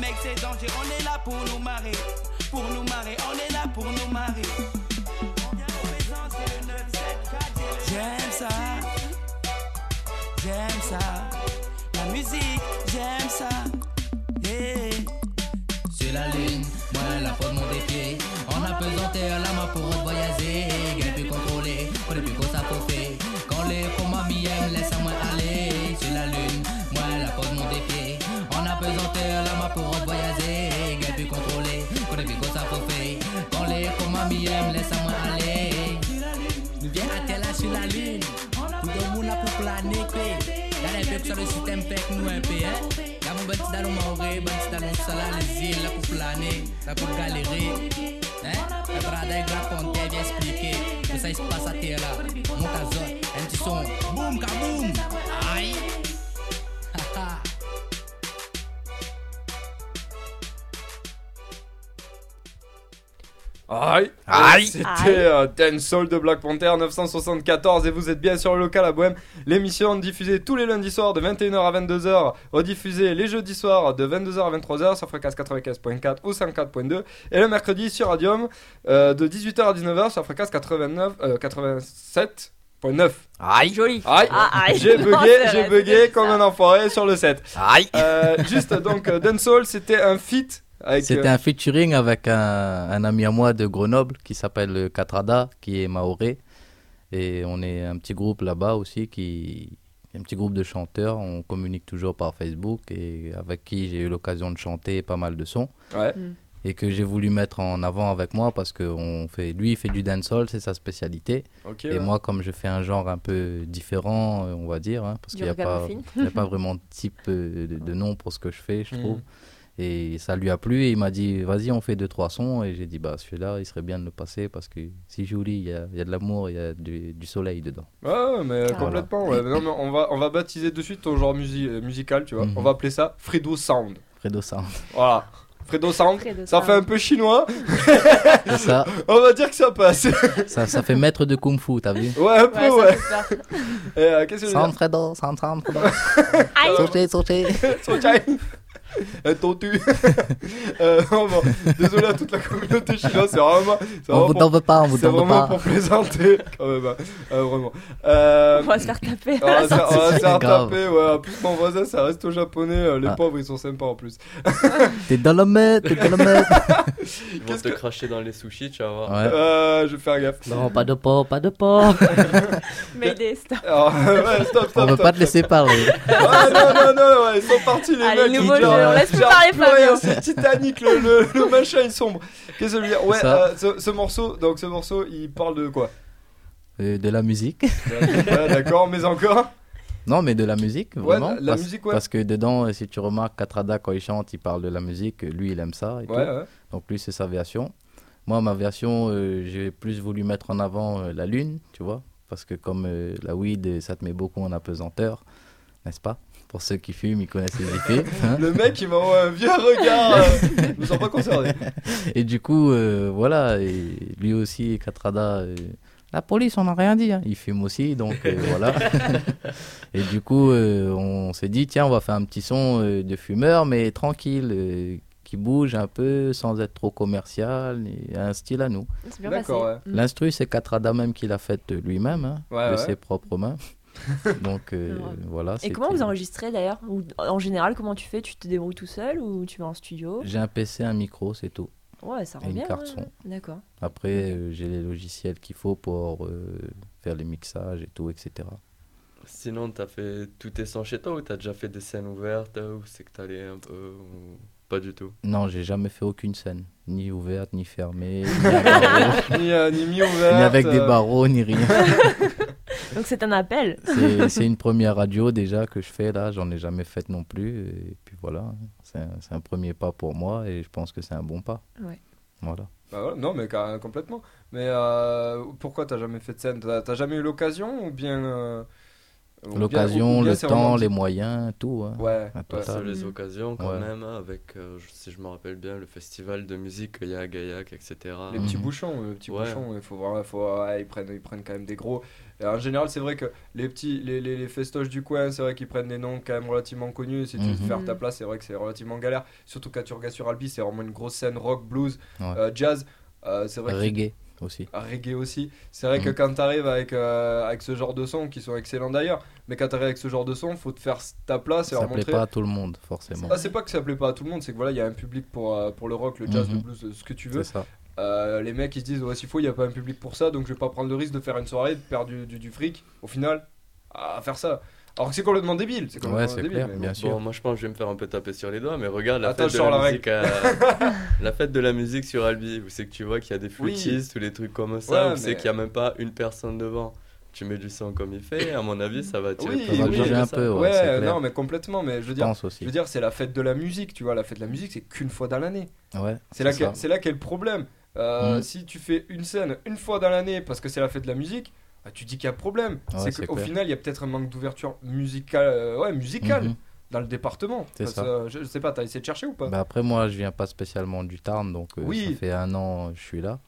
Mec c'est dangereux. On est là pour nous marrer. Pour nous marrer. On est là pour nous marrer. J'aime ça, j'aime ça, la musique, j'aime ça. Les comas m'y aiment, laisse à moi aller. Nous viens à là sur la lune. Tout le monde là pour planer. Des peuples sur le système fait nous un. Hein? Y'a mon petit dalon maoré, mon petit dalon sala, les îles là pour planer, là pour galérer. Hein? Le bradin grand pontet vient expliquer que ça il se passe à terre là. À zone, un petit son. Boum, kaboum. Aïe. Aïe Aïe. C'était euh, Dancehall de Black Panther 974 et vous êtes bien sur le local à Bohème. L'émission diffusée tous les lundis soirs de 21h à 22h, rediffusée les jeudis soirs de 22h à 23h sur fréquence 95.4 ou 104.2 et le mercredi sur Radium euh, de 18h à 19h sur fréquence 89, euh, 87.9. Aïe. Joli. Aïe, Ah, aïe. j'ai bugué, j'ai bugué comme ça. un enfoiré sur le 7. Aïe. Euh, juste donc euh, Dancehall c'était un feat C'était euh, un featuring avec un, un ami à moi de Grenoble qui s'appelle Katrada, qui est maoré. Et on est un petit groupe là-bas aussi, qui un petit groupe de chanteurs. On communique toujours par Facebook et avec qui j'ai eu l'occasion de chanter pas mal de sons. ouais. Et que j'ai voulu mettre en avant avec moi parce que on fait, lui, il fait du dancehall, c'est sa spécialité. Et ouais. moi, comme je fais un genre un peu différent, euh, on va dire, hein, parce qu'il n'y a, pas- ragamuffin. il y a pas vraiment de type euh, de, de nom pour ce que je fais, je Mhm. trouve. Et ça lui a plu et il m'a dit, vas-y, on fait deux, trois sons. Et j'ai dit, bah celui-là, il serait bien de le passer parce que si joli, il y a, il y a de l'amour, il y a du, du soleil dedans. Ouais, ouais, mais complètement. ouais. Non, mais on va, on va baptiser de suite ton genre musi- euh, musical, tu vois. Mhm. On va appeler ça Fredo Sound. Fredo Sound. Voilà. Fredo Sound. Fredo ça Sound. fait un peu chinois. C'est ça, On va dire que ça passe. ça, ça fait maître de kung fu, t'as vu? Ouais, un peu, Ouais, ouais. euh, Qu'est-ce que Sound Fredo, sound, sound, Fredo. Sauter, sauter. Sochai. Eh, ton tu. Euh, non, bon, désolé à toute la communauté chinoise, c'est vraiment. c'est On vraiment vous pour- t'en veut pas, on vous C'est t'en veut vraiment pas. pour plaisanter, quand même. hein. Euh, vraiment. Euh, On va se faire taper. on va se faire- on va se faire Grave. taper, ouais. En plus, mon voisin, ça reste au japonais. euh, Les Ah. pauvres, ils sont sympas en plus. T'es dans la mer, t'es dans la mer. Ils vont te que- cracher dans les sushis, tu vas voir. Ouais. Euh, je vais faire gaffe. Non, pas de porc, pas de porc. Stop. Alors, ouais, stop, stop. On veut stop, pas te laisser parler. Ah non, non, non, ouais, ils sont partis les Allez, mecs. On laisse plus parler Fabio. C'est Titanic, le, le, le machin il sombre. Qu'est-ce que je veux dire? Ouais, euh, ce, ce morceau, donc ce morceau, il parle de quoi? Euh, de la musique. Ouais, D'accord, mais encore? Non, mais de la musique, vraiment. la, la parce, musique, ouais. parce que dedans, si tu remarques, Katrada, quand il chante, il parle de la musique. Lui, il aime ça. Et Ouais, tout. ouais. Donc lui, c'est sa version. Moi, ma version, euh, j'ai plus voulu mettre en avant euh, la lune, tu vois. Parce que comme euh, la weed, ça te met beaucoup en apesanteur, n'est-ce pas? Pour ceux qui fument, ils connaissent les effets. hein. Le mec, il m'envoie un vieux regard. euh, Je me sens pas concerné. et du coup, euh, voilà, et lui aussi, Katrada, euh, la police, on n'a rien dit. hein. Il fume aussi, donc euh, voilà. et du coup, euh, on s'est dit, tiens, on va faire un petit son euh, de fumeur, mais tranquille, euh, qui bouge un peu, sans être trop commercial, et un style à nous. C'est bien passé. D'accord, ouais. Mm. L'instru, c'est Katrada même qui l'a faite lui-même, hein, Ouais, de ouais. ses propres mains. Donc euh, Ouais. voilà. Et comment vous enregistrez d'ailleurs en général, comment tu fais? Tu te débrouilles tout seul ou tu vas en studio? J'ai un PC, un micro, c'est tout. Ouais, ça Et rend une bien. carte ouais, son. D'accord. Après, euh, j'ai les logiciels qu'il faut pour euh, faire les mixages et tout, etc. Sinon, t'as fait tous tes sons chez toi ou t'as déjà fait des scènes ouvertes ou c'est que t'allais un peu ou pas du tout? Non, j'ai jamais fait aucune scène, ni ouverte, ni fermée, ni, Ni, euh, ni mi-ouverte. ni avec des barreaux, ni rien. Donc c'est un appel. C'est une première radio déjà que je fais là, j'en ai jamais faite non plus. Et puis voilà, c'est un, premier pas pour moi et je pense que c'est un bon pas. Ouais. Voilà. bah voilà, non, mais complètement. Mais euh, pourquoi t'as jamais fait de scène? T'as jamais eu l'occasion ou bien. euh, L'occasion, le temps, vraiment- les moyens, tout. hein. Ouais, ouais. les occasions quand Ouais. même, hein, avec, euh, si je me rappelle bien, le festival de musique qu'il y a à Gaillac, etc. Les petits Mhm. bouchons, les petits Ouais. bouchons, il faut voir, faut, ouais, ils, prennent, ils prennent quand même des gros. Et en général, c'est vrai que les petits, les, les, les festoches du coin, c'est vrai qu'ils prennent des noms quand même relativement connus. Si tu veux Mhm. faire ta Mhm. place, c'est vrai que c'est relativement galère. Surtout quand tu regardes sur Albi, c'est vraiment une grosse scène rock, blues, Ouais. euh, jazz. Euh, c'est vrai que Reggae aussi. à reggae aussi. C'est vrai que Mhm. quand tu arrives avec, euh, avec ce genre de sons, qui sont excellents d'ailleurs, mais quand tu arrives avec ce genre de son, faut te faire ta place et Ça leur plaît montrer. pas à tout le monde, forcément. Ah, c'est pas que ça plaît pas à tout le monde, c'est que voilà, il y a un public pour, euh, pour le rock, le jazz, le blues, ce que tu veux. C'est ça. Euh, les mecs ils se disent ouais s'il faut il n'y a pas un public pour ça donc je vais pas prendre le risque de faire une soirée de perdre du, du, du fric au final à faire ça alors que c'est complètement débile c'est complètement Ouais, c'est débile, clair, mais bien bon. sûr. Bon, moi je pense que je vais me faire un peu taper sur les doigts, mais regarde la, Attends, fête, de la, la musique à... la fête de la musique sur Albi, où c'est que tu vois qu'il y a des Oui. flûtistes ou des trucs comme ça, Ouais, où c'est mais- qu'il n'y a même pas une personne devant. Tu mets du son comme il fait, à mon avis, ça va attirer Oui, oui, que un ça. peu, ouais, ouais, c'est clair. non mais complètement mais je veux dire pense je aussi. veux dire c'est la fête de la musique tu vois la fête de la musique c'est qu'une fois dans l'année Ouais, c'est là ça. que- c'est là qu'est le problème Euh, Mhm. si tu fais une scène une fois dans l'année parce que c'est la fête de la musique bah, tu dis qu'il y a problème Ouais, c'est qu'au final il y a peut-être un manque d'ouverture musicale euh, ouais musicale Mhm. dans le département Parce ça. que, je, je sais pas t'as essayé de chercher ou pas? Bah après, moi, je viens pas spécialement du Tarn, donc euh, Oui. ça fait un an que je suis là.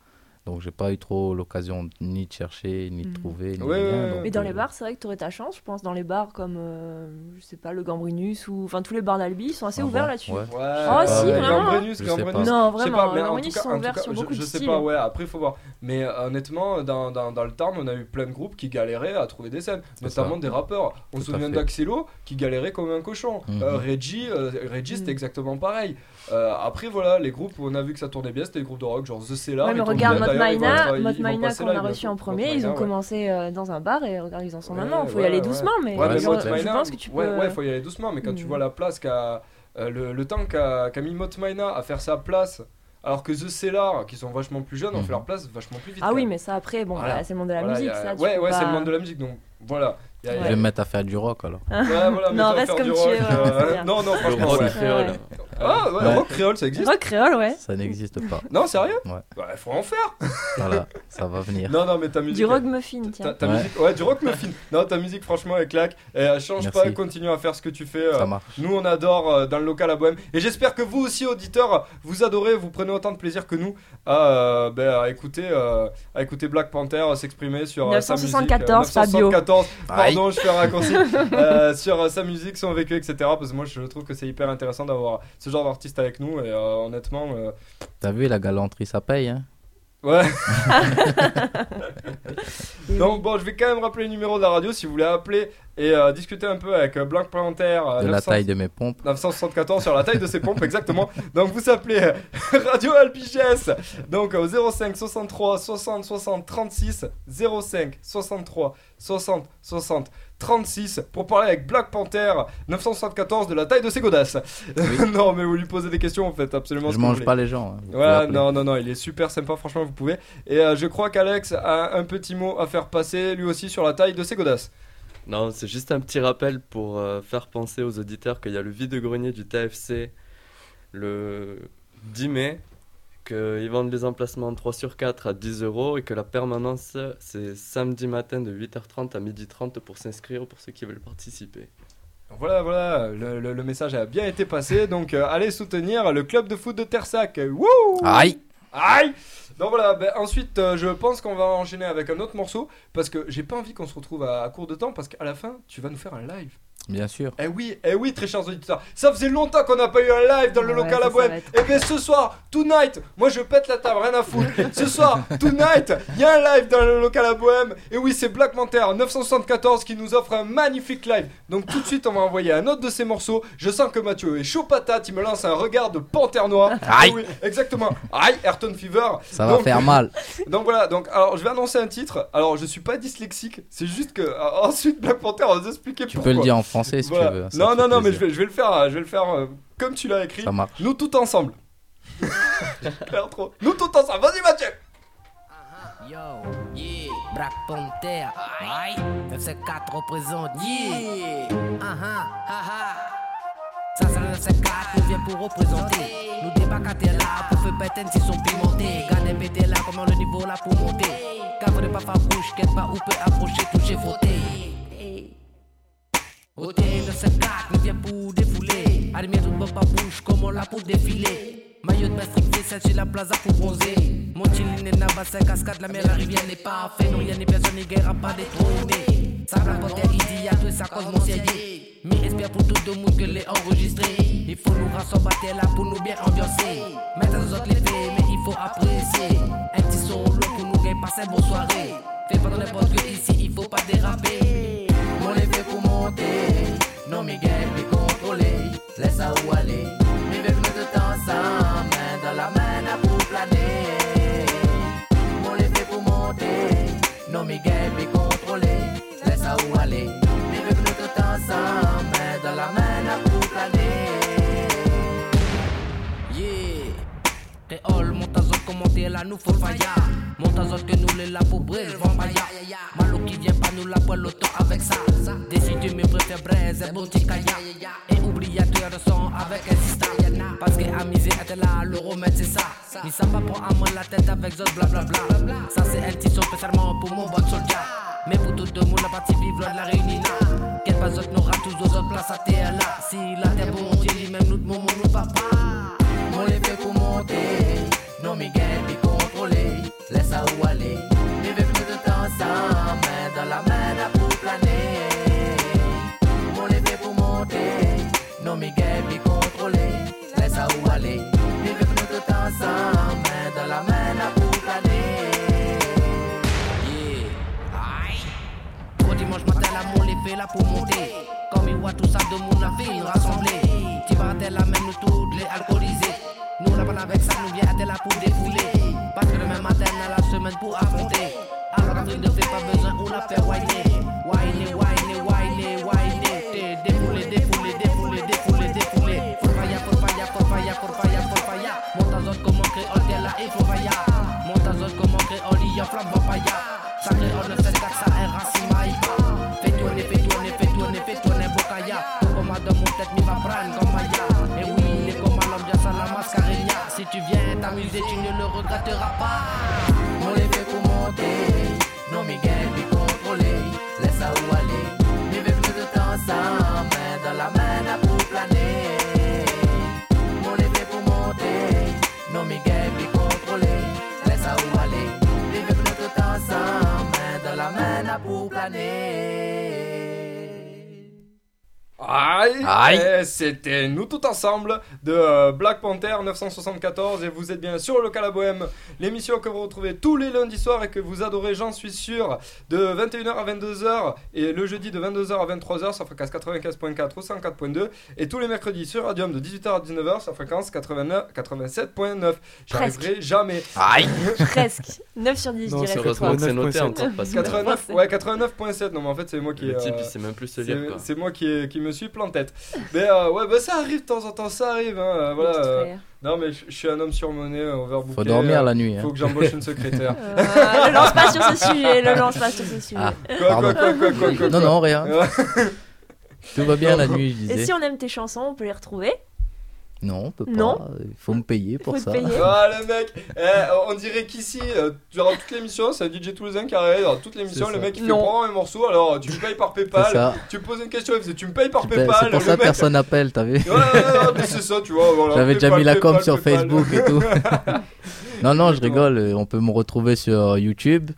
Donc, j'ai pas eu trop l'occasion ni de chercher, ni de Mhm. trouver, ni Ouais, rien. donc, Mais dans euh, les bars, c'est vrai que tu aurais ta chance, je pense. Dans les bars comme, euh, je sais pas, le Gambrinus ou. Enfin, tous les bars d'Albi, ils sont assez Ah ouverts bon là-dessus. Ouais. Ouais. Oh, si, ouais, vraiment Gambrinus, Je sais Gambrinus. Non, Je sais vraiment, pas, mais les Gambrinus sont ouverts sur je- beaucoup je, de sais styles. pas, ouais, après il faut voir. Mais euh, honnêtement, dans, dans, dans le Tarn, on a eu plein de groupes qui galéraient à trouver des scènes, notamment ça. des rappeurs. On se souvient d'Axelo qui galérait comme un cochon. Mhm. Euh, Reggie, Reggie c'était Mhm. exactement pareil. Euh, après, voilà, les groupes où on a vu que ça tournait bien, c'était les groupes de rock, genre The Cellar. Ouais, mais regarde Mott Maina, qu'on a reçu en premier, ils ont commencé euh, dans un bar et regarde, ils en sont Ouais, maintenant. Faut ouais, y aller ouais. doucement, mais Ouais, mais genre, Mott je pense que tu peux. Ouais, ouais, faut y aller doucement, mais quand tu Mm. vois la place qu'a. euh, le, le temps qu'a qu'a mis Mott Maina à faire sa place, alors que The Cellar, qui sont vachement plus jeunes, ont Mhm. fait leur place vachement plus vite. Ah oui, mais ça après, bon, Voilà. bah, c'est le monde de la Voilà, musique, ça. tu Ouais, ouais, c'est le monde de la musique, donc voilà. Je vais me mettre à faire du rock alors. Ouais, voilà, mais Non, reste comme tu rock, es, euh. Non, non, franchement, ouais. créole. Ouais. Ah, ouais, Ouais. rock créole, ça existe Rock créole, ouais. Ça n'existe pas. Non, sérieux Ouais. Bah, faut en faire Voilà, ça va venir. Non, non, mais ta musique. Du rock muffin, Ta, tiens. ta Ouais. musique, ouais, du rock muffin. non, ta musique, franchement, elle claque. Et elle change Merci. pas, continue à faire ce que tu fais. euh, Ça marche. Nous, on adore euh, dans le local à Bohème. Et j'espère que vous aussi, auditeurs, vous adorez, vous prenez autant de plaisir que nous à, euh, ben, à écouter, euh, à écouter Black Panther euh, s'exprimer sur euh, sa musique. 974, Fabio. 974, Aïe. pardon, je fais un raccourci. euh, sur euh, sa musique, son vécu, etc. Parce que moi, je trouve que c'est hyper intéressant d'avoir ce genre d'artiste avec nous. Et euh, honnêtement, euh, T'as vu, la galanterie, ça paye. Hein ouais. Donc, bon, je vais quand même rappeler le numéro de la radio si vous voulez appeler et euh, discuter un peu avec euh, Black Panther. euh, de la 900 taille de mes pompes. 974 sur la taille de ses pompes, exactement. Donc vous appelez euh, Radio Albiges. Donc au 05 63 60 60 36 05 63 60 60 36 pour parler avec Black Panther 974 de la taille de ses godasses. non mais vous lui posez des questions en fait absolument. Je mange pas les gens. hein. Voilà, appeler. non, non, non, il est super sympa, franchement, vous pouvez. Et euh, je crois qu'Alex a un petit mot à faire passer, lui aussi, sur la taille de ses godasses. Non, c'est juste un petit rappel pour euh, faire penser aux auditeurs qu'il y a le vide-grenier du TFC le 10 mai, qu'ils vendent les emplacements en 3 sur 4 à 10 euros et que la permanence c'est samedi matin de 8h30 à 12h30 pour s'inscrire pour ceux qui veulent participer. Voilà, voilà, le, le- le message a bien été passé. Donc, euh, allez soutenir le club de foot de Tersac. Wouh Aïe Aïe Donc voilà, ben, ensuite, euh, je pense qu'on va enchaîner avec un autre morceau. Parce que j'ai pas envie qu'on se retrouve à, à court de temps. Parce qu'à la fin, tu vas nous faire un live. Bien sûr. Eh oui, eh oui, très chers auditeurs. Ça faisait longtemps qu'on n'a pas eu un live dans le Ouais, local à être- Et bien ce soir, tonight, moi je pète la table, rien à foutre. Ce soir, tonight, il y a un live dans le local à Bohème. Et oui, c'est Black Panther 974 qui nous offre un magnifique live. Donc tout de suite, on va envoyer un autre de ces morceaux. Je sens que Mathieu est chaud patate. Il me lance un regard de panthère noire. Aïe. Eh oui, exactement. Aïe, Ayrton Fever. Ça va faire mal. donc voilà, donc alors je vais annoncer un titre. Alors je suis pas dyslexique, c'est juste que euh, ensuite Black Panther va nous expliquer Tu pourquoi. peux le dire en français si Voilà. tu veux. ça Non non non, mais je vais, je vais le faire, euh, je vais le faire euh, comme tu l'as écrit. Ça marche. Nous tout ensemble. Claire trop. Nous tout ensemble. Vas-y Mathieu. Yo, yeah, Black Panther, aïe, FC4 représente, yeah, ah ah, ah ah. Ça c'est le FC4, nous vient pour représenter. Nous débarquer là pour faire péter si sont pimentés. Gardez péter là, comment le niveau là pour monter. Cavre de pas bouche, qu'elle pas ou peut approcher, toucher, frotter. De ce cac, nous vient pour défouler. Armée tout pas bouche, comme on l'a pour défiler? Maillot de stricté, celle sur la plaza pour bronzer. Mon chilin est bassin, cascade, la mer, la rivière n'est pas fait. Non, rien n'est personne, ni guerre à pas détrôner. Ça va porter ici, à tout ça cause mon sérieux. Mais espère pour tout le monde que les enregistré. Il faut nous rassembler là pour nous bien ambiancer. Mettre aux autres les mais il faut apprécier. Un petit son lourd pour nous gagner passer bonne soirée. Fais pas dans n'importe que ici, il faut pas déraper. On les fait pour monter. Non, gagne, mais contrôler. Laisse ça où aller. Mais avec nous tout ensemble, main dans la main, là pour planer. On les fait pour monter. Non, gagne, mais contrôler. Laisse ça où aller. Mais avec nous tout ensemble, main dans la main, commenter là, nous faut faillir. Zone que nous les pour braise, vampaya. Malo qui vient pas nous la poil l'auto avec ça. Décide mes préfères braise, bon petit kaya. Et tuer le son avec un système. Parce que amuser était là, le remède c'est ça. Ni ça va pour moi la tête avec zot blablabla. Ça c'est un petit son spécialement pour mon bon soldat. Mais pour tout le monde, la partie vive de la réunion. Quel pas autres n'aura tous aux autres places à terre là. Si la terre bon Dieu, même nous de mon papa. On les fait pour monter. Non, gagne, puis contrôler. Laisse ça où aller. Mais avec nous tout ensemble, main dans la main, là pour planer. On les fait pour monter. Non, gagne, puis contrôler. Laisse ça où aller. Mais avec nous tout ensemble, main dans la main, là pour planer. Yeah. Aïe. Dimanche matin, là, mon fait là pour monter. Comme il voit tout ça de mon ville rassemblé. Tu vas à la même nous toutes les alcoolisés. Nous là, avec ça, nous vient à là pour défouler. Parce que demain matin, à la semaine pour affronter. Alors, Catherine ne fait pas besoin, on la fait whiner. Whiner, whiner, whiner, whiner. Défouler, défouler, défouler, défouler, défouler. Forfaya, forfaya, forfaya, forfaya, forfaya. Monte à zone comme on crée, t'es là et forfaya. Monte à zone comme on crée, il y a flamme, vampaya. Ça crée, on ne fait ça, un racine maïka. Fais tourner, fais tourner, fais tourner, fais tourner, bokaya. Comme dans mon tête, mi va prendre comme t'arrêtera pas. Aïe, Aïe. Et C'était nous tout ensemble de euh, Black Panther 974 et vous êtes bien sur le local à Bohème, l'émission que vous retrouvez tous les lundis soirs et que vous adorez, j'en suis sûr, de 21h à 22h et le jeudi de 22h à 23h sur fréquence 95.4 ou 104.2 et tous les mercredis sur Radium de 18h à 19h sur fréquence 89 87.9. J'arriverai jamais. Aïe Presque. 9 sur 10, je Non, dirais c'est cette heureusement fois. que c'est noté 89.7. encore parce que 89, ouais 89.7 non mais en fait c'est moi qui le euh, type même plus c'est c'est moi qui, qui me suis plein de tête. Mais euh, ouais, bah ça arrive de temps en temps, ça arrive. Hein, euh, voilà. Euh, non, mais je suis un homme surmené, overbooké. Faut dormir la nuit. Hein. Faut que j'embauche une secrétaire. Euh, le lance pas sur ce sujet, le lance pas sur ce sujet. Ah, Quoi, Pardon. quoi, quoi, quoi, quoi, quoi, non, non, rien. Tout va bien la nuit, je Et si on aime tes chansons, on peut les retrouver Non, on peut pas. Non. Il faut me payer pour ça. payer. Ah le mec, eh, on dirait qu'ici, euh, durant toute l'émission, c'est DJ Toulousain qui arrive, dans toute l'émission, le mec il fait un morceau, alors tu me payes par Paypal, ça. tu me poses une question, il faisait tu me payes par Tu Paypal, C'est pour le ça que mec- personne n'appelle, t'as vu Ouais, ouais, ouais, mais c'est ça, tu vois. voilà, J'avais déjà mis la com Paypal, sur Paypal. Facebook et tout. non, non, je rigole. euh, On peut me retrouver sur YouTube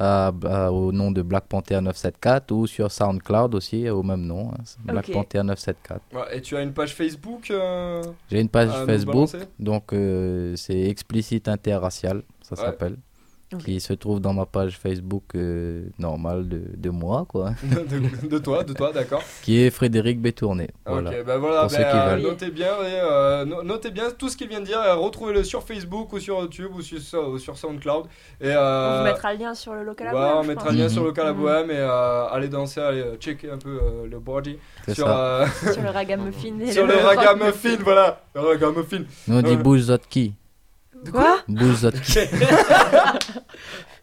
à- à- au nom de Black Panther 974 ou sur SoundCloud aussi au même nom. hein, Black. Panther 974. Ouais, et tu as une page Facebook euh, J'ai une page Facebook, donc euh, c'est explicite interracial, ça Ouais. Qui se trouve dans ma page Facebook euh, normale de, de moi, quoi. de, de toi, de toi, d'accord. Qui est Frédéric Bétourné. Voilà. Ok, bah voilà, Pour bah, ceux qui euh, veulent. notez bien, et, euh, no- notez bien tout ce qu'il vient de dire, et retrouvez-le sur Facebook ou sur YouTube ou sur, ou sur SoundCloud. Et, On euh, vous mettra le lien sur le local à ouais, Bohème, on mettra le lien sur le local à Mhm. Bohème et euh, allez danser, allez checker un peu euh, le body C'est sur, ça. euh, sur le ragamuffin. sur le ragamuffin, voilà, le ragamuffin. Nous on dit Ouais. Bouzotki. Quoi Bouzotki.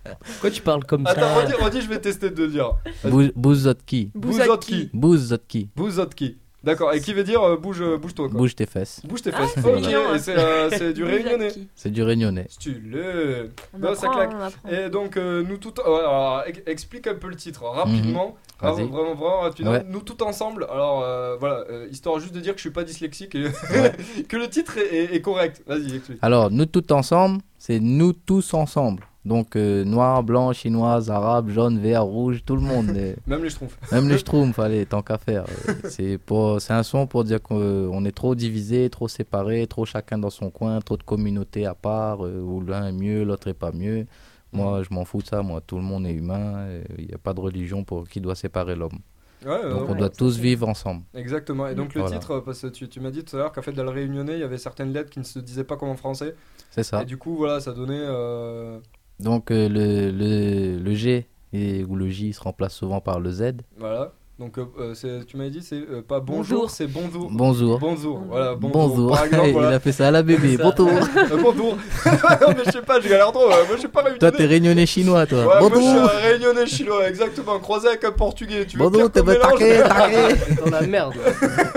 Pourquoi tu parles comme Attends, ça redis, redis, je vais tester de le dire. Bou- Bouzotki. Bouzotki. Bouzotki. Bouzotki. D'accord, et qui veut dire euh, bouge, bouge-toi quoi. Bouge tes fesses. Bouge tes Ah, fesses. c'est ok, et c'est euh, c'est du réunionnais. C'est du réunionnais. Stylé. On Non, ça apprend, claque. on apprend. Et donc, euh, nous tout. ouais, alors, ex- explique un peu le titre, rapidement. Vas-y. Vraiment, vraiment, vraiment rapidement. Ouais. Nous tout ensemble. Alors, euh, voilà, euh, histoire juste de dire que je suis pas dyslexique et que le titre est, est- est correct. Vas-y, explique. Alors, nous tous ensemble, c'est nous tous ensemble. Donc, euh, noir, blanc, chinoise, arabe, jaune, vert, rouge, tout le monde. Même les schtroumpfs. Même les schtroumpfs, allez, tant qu'à faire. Euh, C'est pour- un son pour dire qu'on euh, est trop divisé, trop séparé, trop chacun dans son coin, trop de communautés à part, où l'un est mieux, l'autre est pas mieux. Moi, je m'en fous de ça. Moi, tout le monde est humain. Il n'y a pas de religion pour qui doit séparer l'homme. Ouais, Donc, ouais, on doit tous vivre ensemble. Exactement. Et donc, le Voilà. titre, parce que tu, tu m'as dit tout à l'heure qu'en fait, dans le réunionnais, il y avait certaines lettres qui ne se disaient pas comme en français. C'est ça. Et du coup, voilà, ça donnait. euh, Donc, euh, le, le, G et, ou le J se remplace souvent par le Z. Voilà. Donc, euh, euh, tu m'as dit, c'est euh, pas bonjour, Bonjour. c'est bonjour. Bonjour. Bonjour. Voilà, bonjour. Bonjour. Par exemple, Il voilà. a fait ça à la bébé. Bonjour. Euh, bonjour. non, mais je sais pas, je galère trop. euh, moi, je sais pas réunionnais. Toi, t'es réunionnais chinois, toi. Ouais, moi je suis Bonjour. un réunionnais chinois, exactement, croisé avec un portugais. Tu Bonjour, t'es taqué, taqué. T'es dans la merde.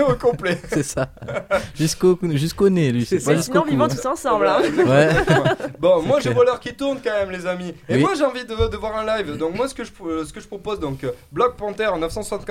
au complet. C'est ça. Jusqu'au jusqu'au nez, lui. C'est pas sinon, vivons tous ensemble. hein. Ouais. Bon, moi j'ai l'heure qui tourne quand même, les amis. Et Oui. moi j'ai envie de, de voir un live. Donc, moi ce que je, ce que je propose, donc, Black Panther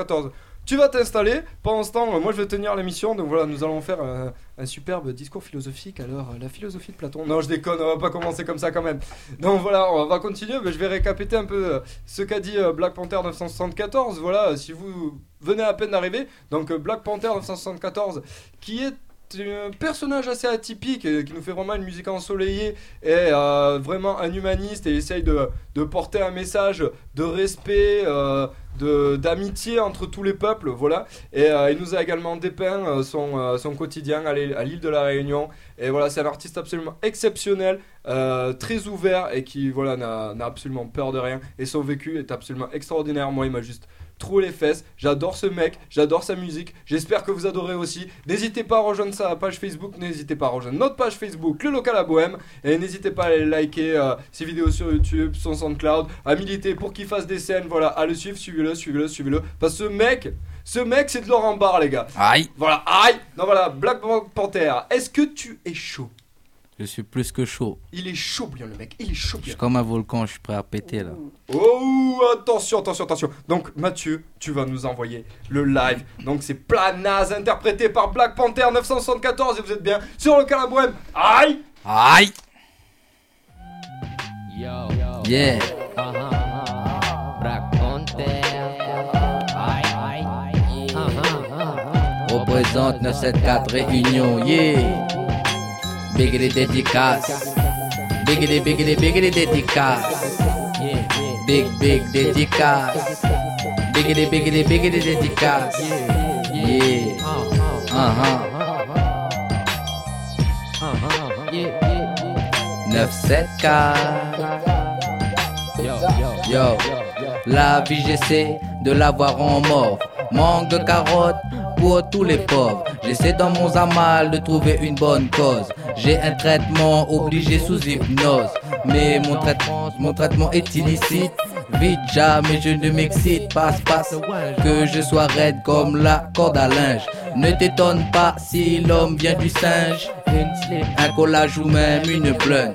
974. Tu vas t'installer. Pendant ce temps, euh, moi je vais tenir l'émission. Donc voilà, nous allons faire un, un superbe discours philosophique. Alors, euh, la philosophie de Platon. Non, je déconne, on va pas commencer comme ça quand même. Donc voilà, on va continuer. Mais je vais récapiter un peu euh, ce qu'a dit euh, Black Panther 974. Voilà, euh, si vous venez à peine d'arriver. Donc, euh, Black Panther 974, qui est un personnage assez atypique euh, qui nous fait vraiment une musique ensoleillée et euh, vraiment un humaniste et essaye de, porter un message de respect, euh, d'amitié entre tous les peuples, voilà. Et euh, il nous a également dépeint euh, son, euh, son quotidien à l'île de la Réunion. Et voilà, c'est un artiste absolument exceptionnel, très ouvert et qui voilà n'a absolument peur de rien. Et son vécu est absolument extraordinaire. Moi, il m'a juste troué les fesses. J'adore ce mec, j'adore sa musique. J'espère que vous adorez aussi. N'hésitez pas à rejoindre sa page Facebook, n'hésitez pas à rejoindre notre page Facebook, le local à Bohème. Et n'hésitez pas à aller liker euh, ses vidéos sur YouTube, son SoundCloud, à militer pour qu'il fasse des scènes. Voilà, à le suivre, suivez-le, suivez-le, suivez-le. Parce que ce mec, ce mec, c'est de Laurent Barre, les gars. Aïe. Voilà, aïe. Non, voilà, Black Panther. Est-ce que tu es chaud? Je suis plus que chaud. Il est chaud bien le mec. Il est chaud. Je suis comme un volcan, je suis prêt à péter là. Oh, attention, attention, attention. Donc, Mathieu, tu vas nous envoyer le live. Donc, c'est Planaz interprété par Black Panther 974. Et vous êtes bien sur le Calabouem. Aïe! Aïe! Yo. Yeah! Uh-huh. Black Panther. Aïe, aïe. Uh -huh. Représente 974 Réunion. Yeah! Biggity dédicace. Biggity, biggity, biggity dédicace. Big, big dédicace. Biggity, biggity, biggity dédicace. Yeah. Uh-huh. 974 Yo, la vie j'essaie de l'avoir en mort. Manque de carottes pour tous les pauvres. J'essaie dans mon zamal de trouver une bonne cause. J'ai un traitement obligé sous hypnose. Mais mon traitement, est illicite. Vite, jamais je ne m'excite. Passe, passe, que je sois raide comme la corde à linge. Ne t'étonne pas si l'homme vient du singe. Un collage ou même une blunt.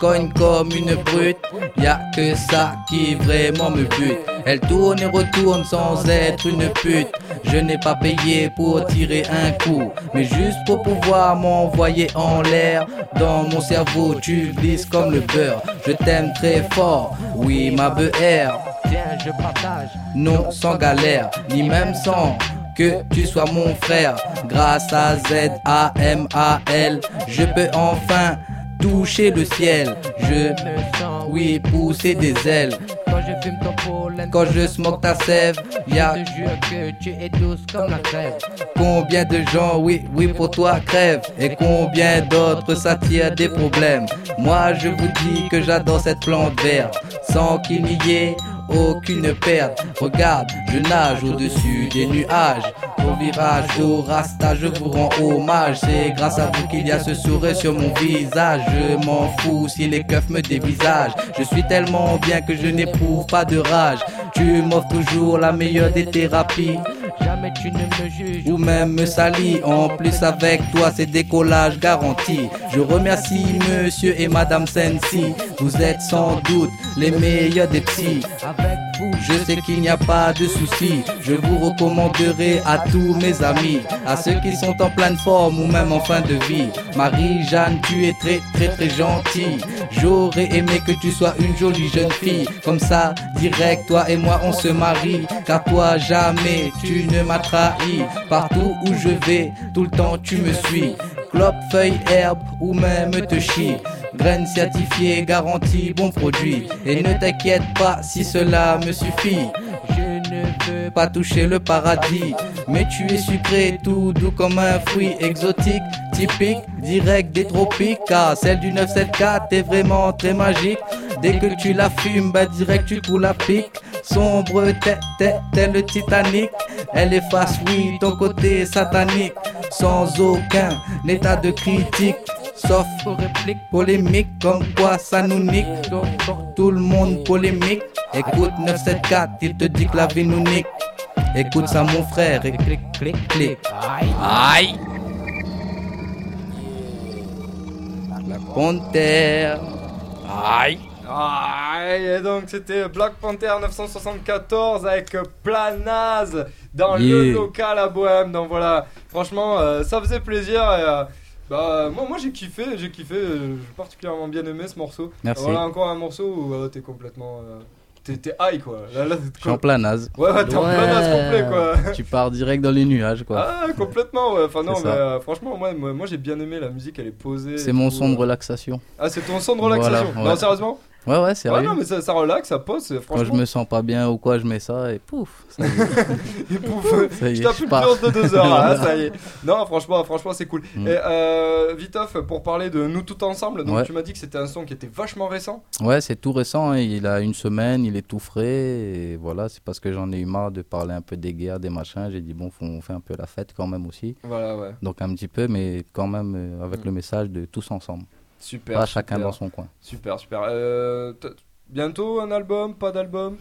Cogne comme une brute, y a que ça qui vraiment me bute. Elle tourne et retourne sans être une pute. Je n'ai pas payé pour tirer un coup, mais juste pour pouvoir m'envoyer en l'air. Dans mon cerveau, tu glisses comme le beurre. Je t'aime très fort, oui, ma BR. Tiens, je partage. Non, sans galère, ni même sans que tu sois mon frère. Grâce à Z-A-M-A-L, je peux enfin toucher le ciel. Je me sens, oui, pousser des ailes. Quand je fume ton pollen, quand je smoke ta sève, y'a. Je te jure que tu es douce comme la crève. Combien de gens, oui, oui, pour toi crèvent. Et combien d'autres s'attirent des problèmes. Moi, je vous dis que j'adore cette plante verte. Sans qu'il n'y ait aucune perte. Regarde, je nage au-dessus des nuages. Au virage, au rasta, je vous rends hommage. C'est grâce à vous qu'il y a ce sourire sur mon visage. Je m'en fous si les keufs me dévisagent. Je suis tellement bien que je n'éprouve pas de rage. Tu m'offres toujours la meilleure des thérapies. Jamais tu ne me juges ou même me salis. En plus, avec toi, c'est décollage garanti. Je remercie monsieur et madame Sensi. Vous êtes sans doute les meilleurs des. Avec je sais qu'il n'y a pas de souci. Je vous recommanderai à tous mes amis, à ceux qui sont en pleine forme ou même en fin de vie. Marie-Jeanne, tu es très très très gentille. J'aurais aimé que tu sois une jolie jeune fille. Comme ça, direct, toi et moi on se marie. Car toi, jamais tu ne m'as trahi. Partout où je vais, tout le temps tu me suis. Clope, feuille, herbe ou même te chie. Graines certifiées, garantie, bon produit. Et ne t'inquiète pas si cela me suffit. Je ne veux pas toucher le paradis. Mais tu es sucré, tout doux comme un fruit exotique, typique, direct des tropiques. Car celle du 974 est vraiment très magique. Dès que tu la fumes, bah direct tu coules la pique. Sombre tel, tel, tel le Titanic. Elle efface, oui, ton côté satanique. Sans aucun état de critique. Sauf aux répliques polémiques, comme quoi ça nous nique. Tout le monde polémique. Écoute 974, il te dit que la vie nous nique. Écoute ça, mon frère, et clic, clic, clic. Aïe! La Panther. Aïe! Ah, et donc c'était Black Panther 974 avec Planaz dans le local à Bohème. Donc voilà, franchement, euh, ça faisait plaisir. Et, euh, bah, moi, moi j'ai kiffé, j'ai kiffé, euh, j'ai particulièrement bien aimé ce morceau. Merci. Voilà encore un morceau où euh, t'es complètement. euh, t'es t'es high quoi. Là, là, t'es Je suis en plein naze. Ouais, ouais, t'es en Ouais. Planaz complet quoi. Tu pars direct dans les nuages, quoi. Ah, complètement, ouais. Enfin, non, C'est mais ça. euh, franchement, moi, moi, moi, j'ai bien aimé la musique, elle est posée. C'est mon tout, son de relaxation. Ah, c'est ton son de relaxation. Voilà, ouais. Non, sérieusement Ouais, ouais, Ouais, sérieux. non, mais ça, ça relaxe, ça pose. Quand Franchement, je me sens pas bien ou quoi, je mets ça et pouf. Ça Et pouf, ça je tape une séance de deux heures, là, ça y est. Non, franchement, franchement, c'est cool. Mm. Et euh, Vitoff, pour parler de nous tout ensemble, donc Ouais. tu m'as dit que c'était un son qui était vachement récent. Ouais, c'est tout récent. hein. Il a une semaine, il est tout frais. Et voilà, c'est parce que j'en ai eu marre de parler un peu des guerres, des machins. J'ai dit, bon, faut, on fait un peu la fête quand même aussi. Voilà, ouais. Donc un petit peu, mais quand même euh, avec Mm. le message de tous ensemble. Super. pas chacun super, dans son coin. Super, super. Euh, bientôt un album, pas d'album?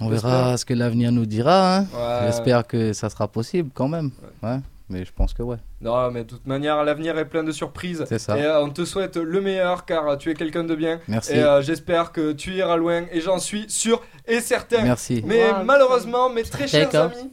On verra ce que l'avenir nous dira. hein. Ouais. J'espère que ça sera possible quand même. Ouais. Mais je pense que ouais. Non, mais de toute manière, l'avenir est plein de surprises. C'est ça. Et euh, on te souhaite le meilleur car tu es quelqu'un de bien. Merci. Et euh, j'espère que tu iras loin et j'en suis sûr et certain. Merci. Mais Wow, malheureusement, mes très chers D'accord. amis,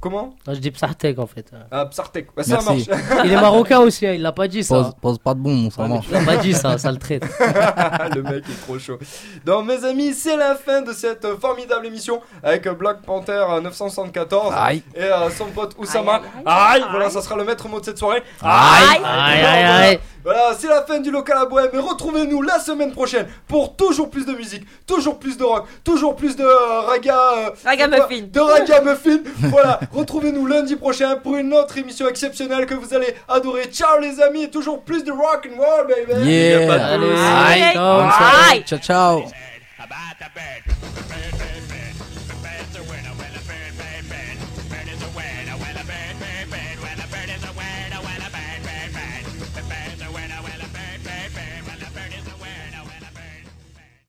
Comment Non, je dis Psartek en fait. Ah, Psartek. Bah, ça Merci. marche. Il est marocain aussi, hein, il l'a pas dit Pose, ça. pose pas de bon, ça Ouais, marche. tu l'as pas dit ça, ça le traite. le mec est trop chaud. Donc mes amis, c'est la fin de cette formidable émission avec Black Panther euh, 974 Aïe. et euh, son pote Oussama. Aïe, Aïe, aïe, voilà, ça sera le maître mot de cette soirée. Aïe. Aïe, aïe, voilà. aïe. Voilà, c'est la fin du local à bohème. Et retrouvez-nous la semaine prochaine pour toujours plus de musique, toujours plus de rock, toujours plus de euh, raga. euh, Ragamuffin. De ragamuffin. voilà, retrouvez-nous lundi prochain pour une autre émission exceptionnelle que vous allez adorer. Ciao les amis, et toujours plus de rock and roll, baby. Yeah. Allez, ciao, ciao.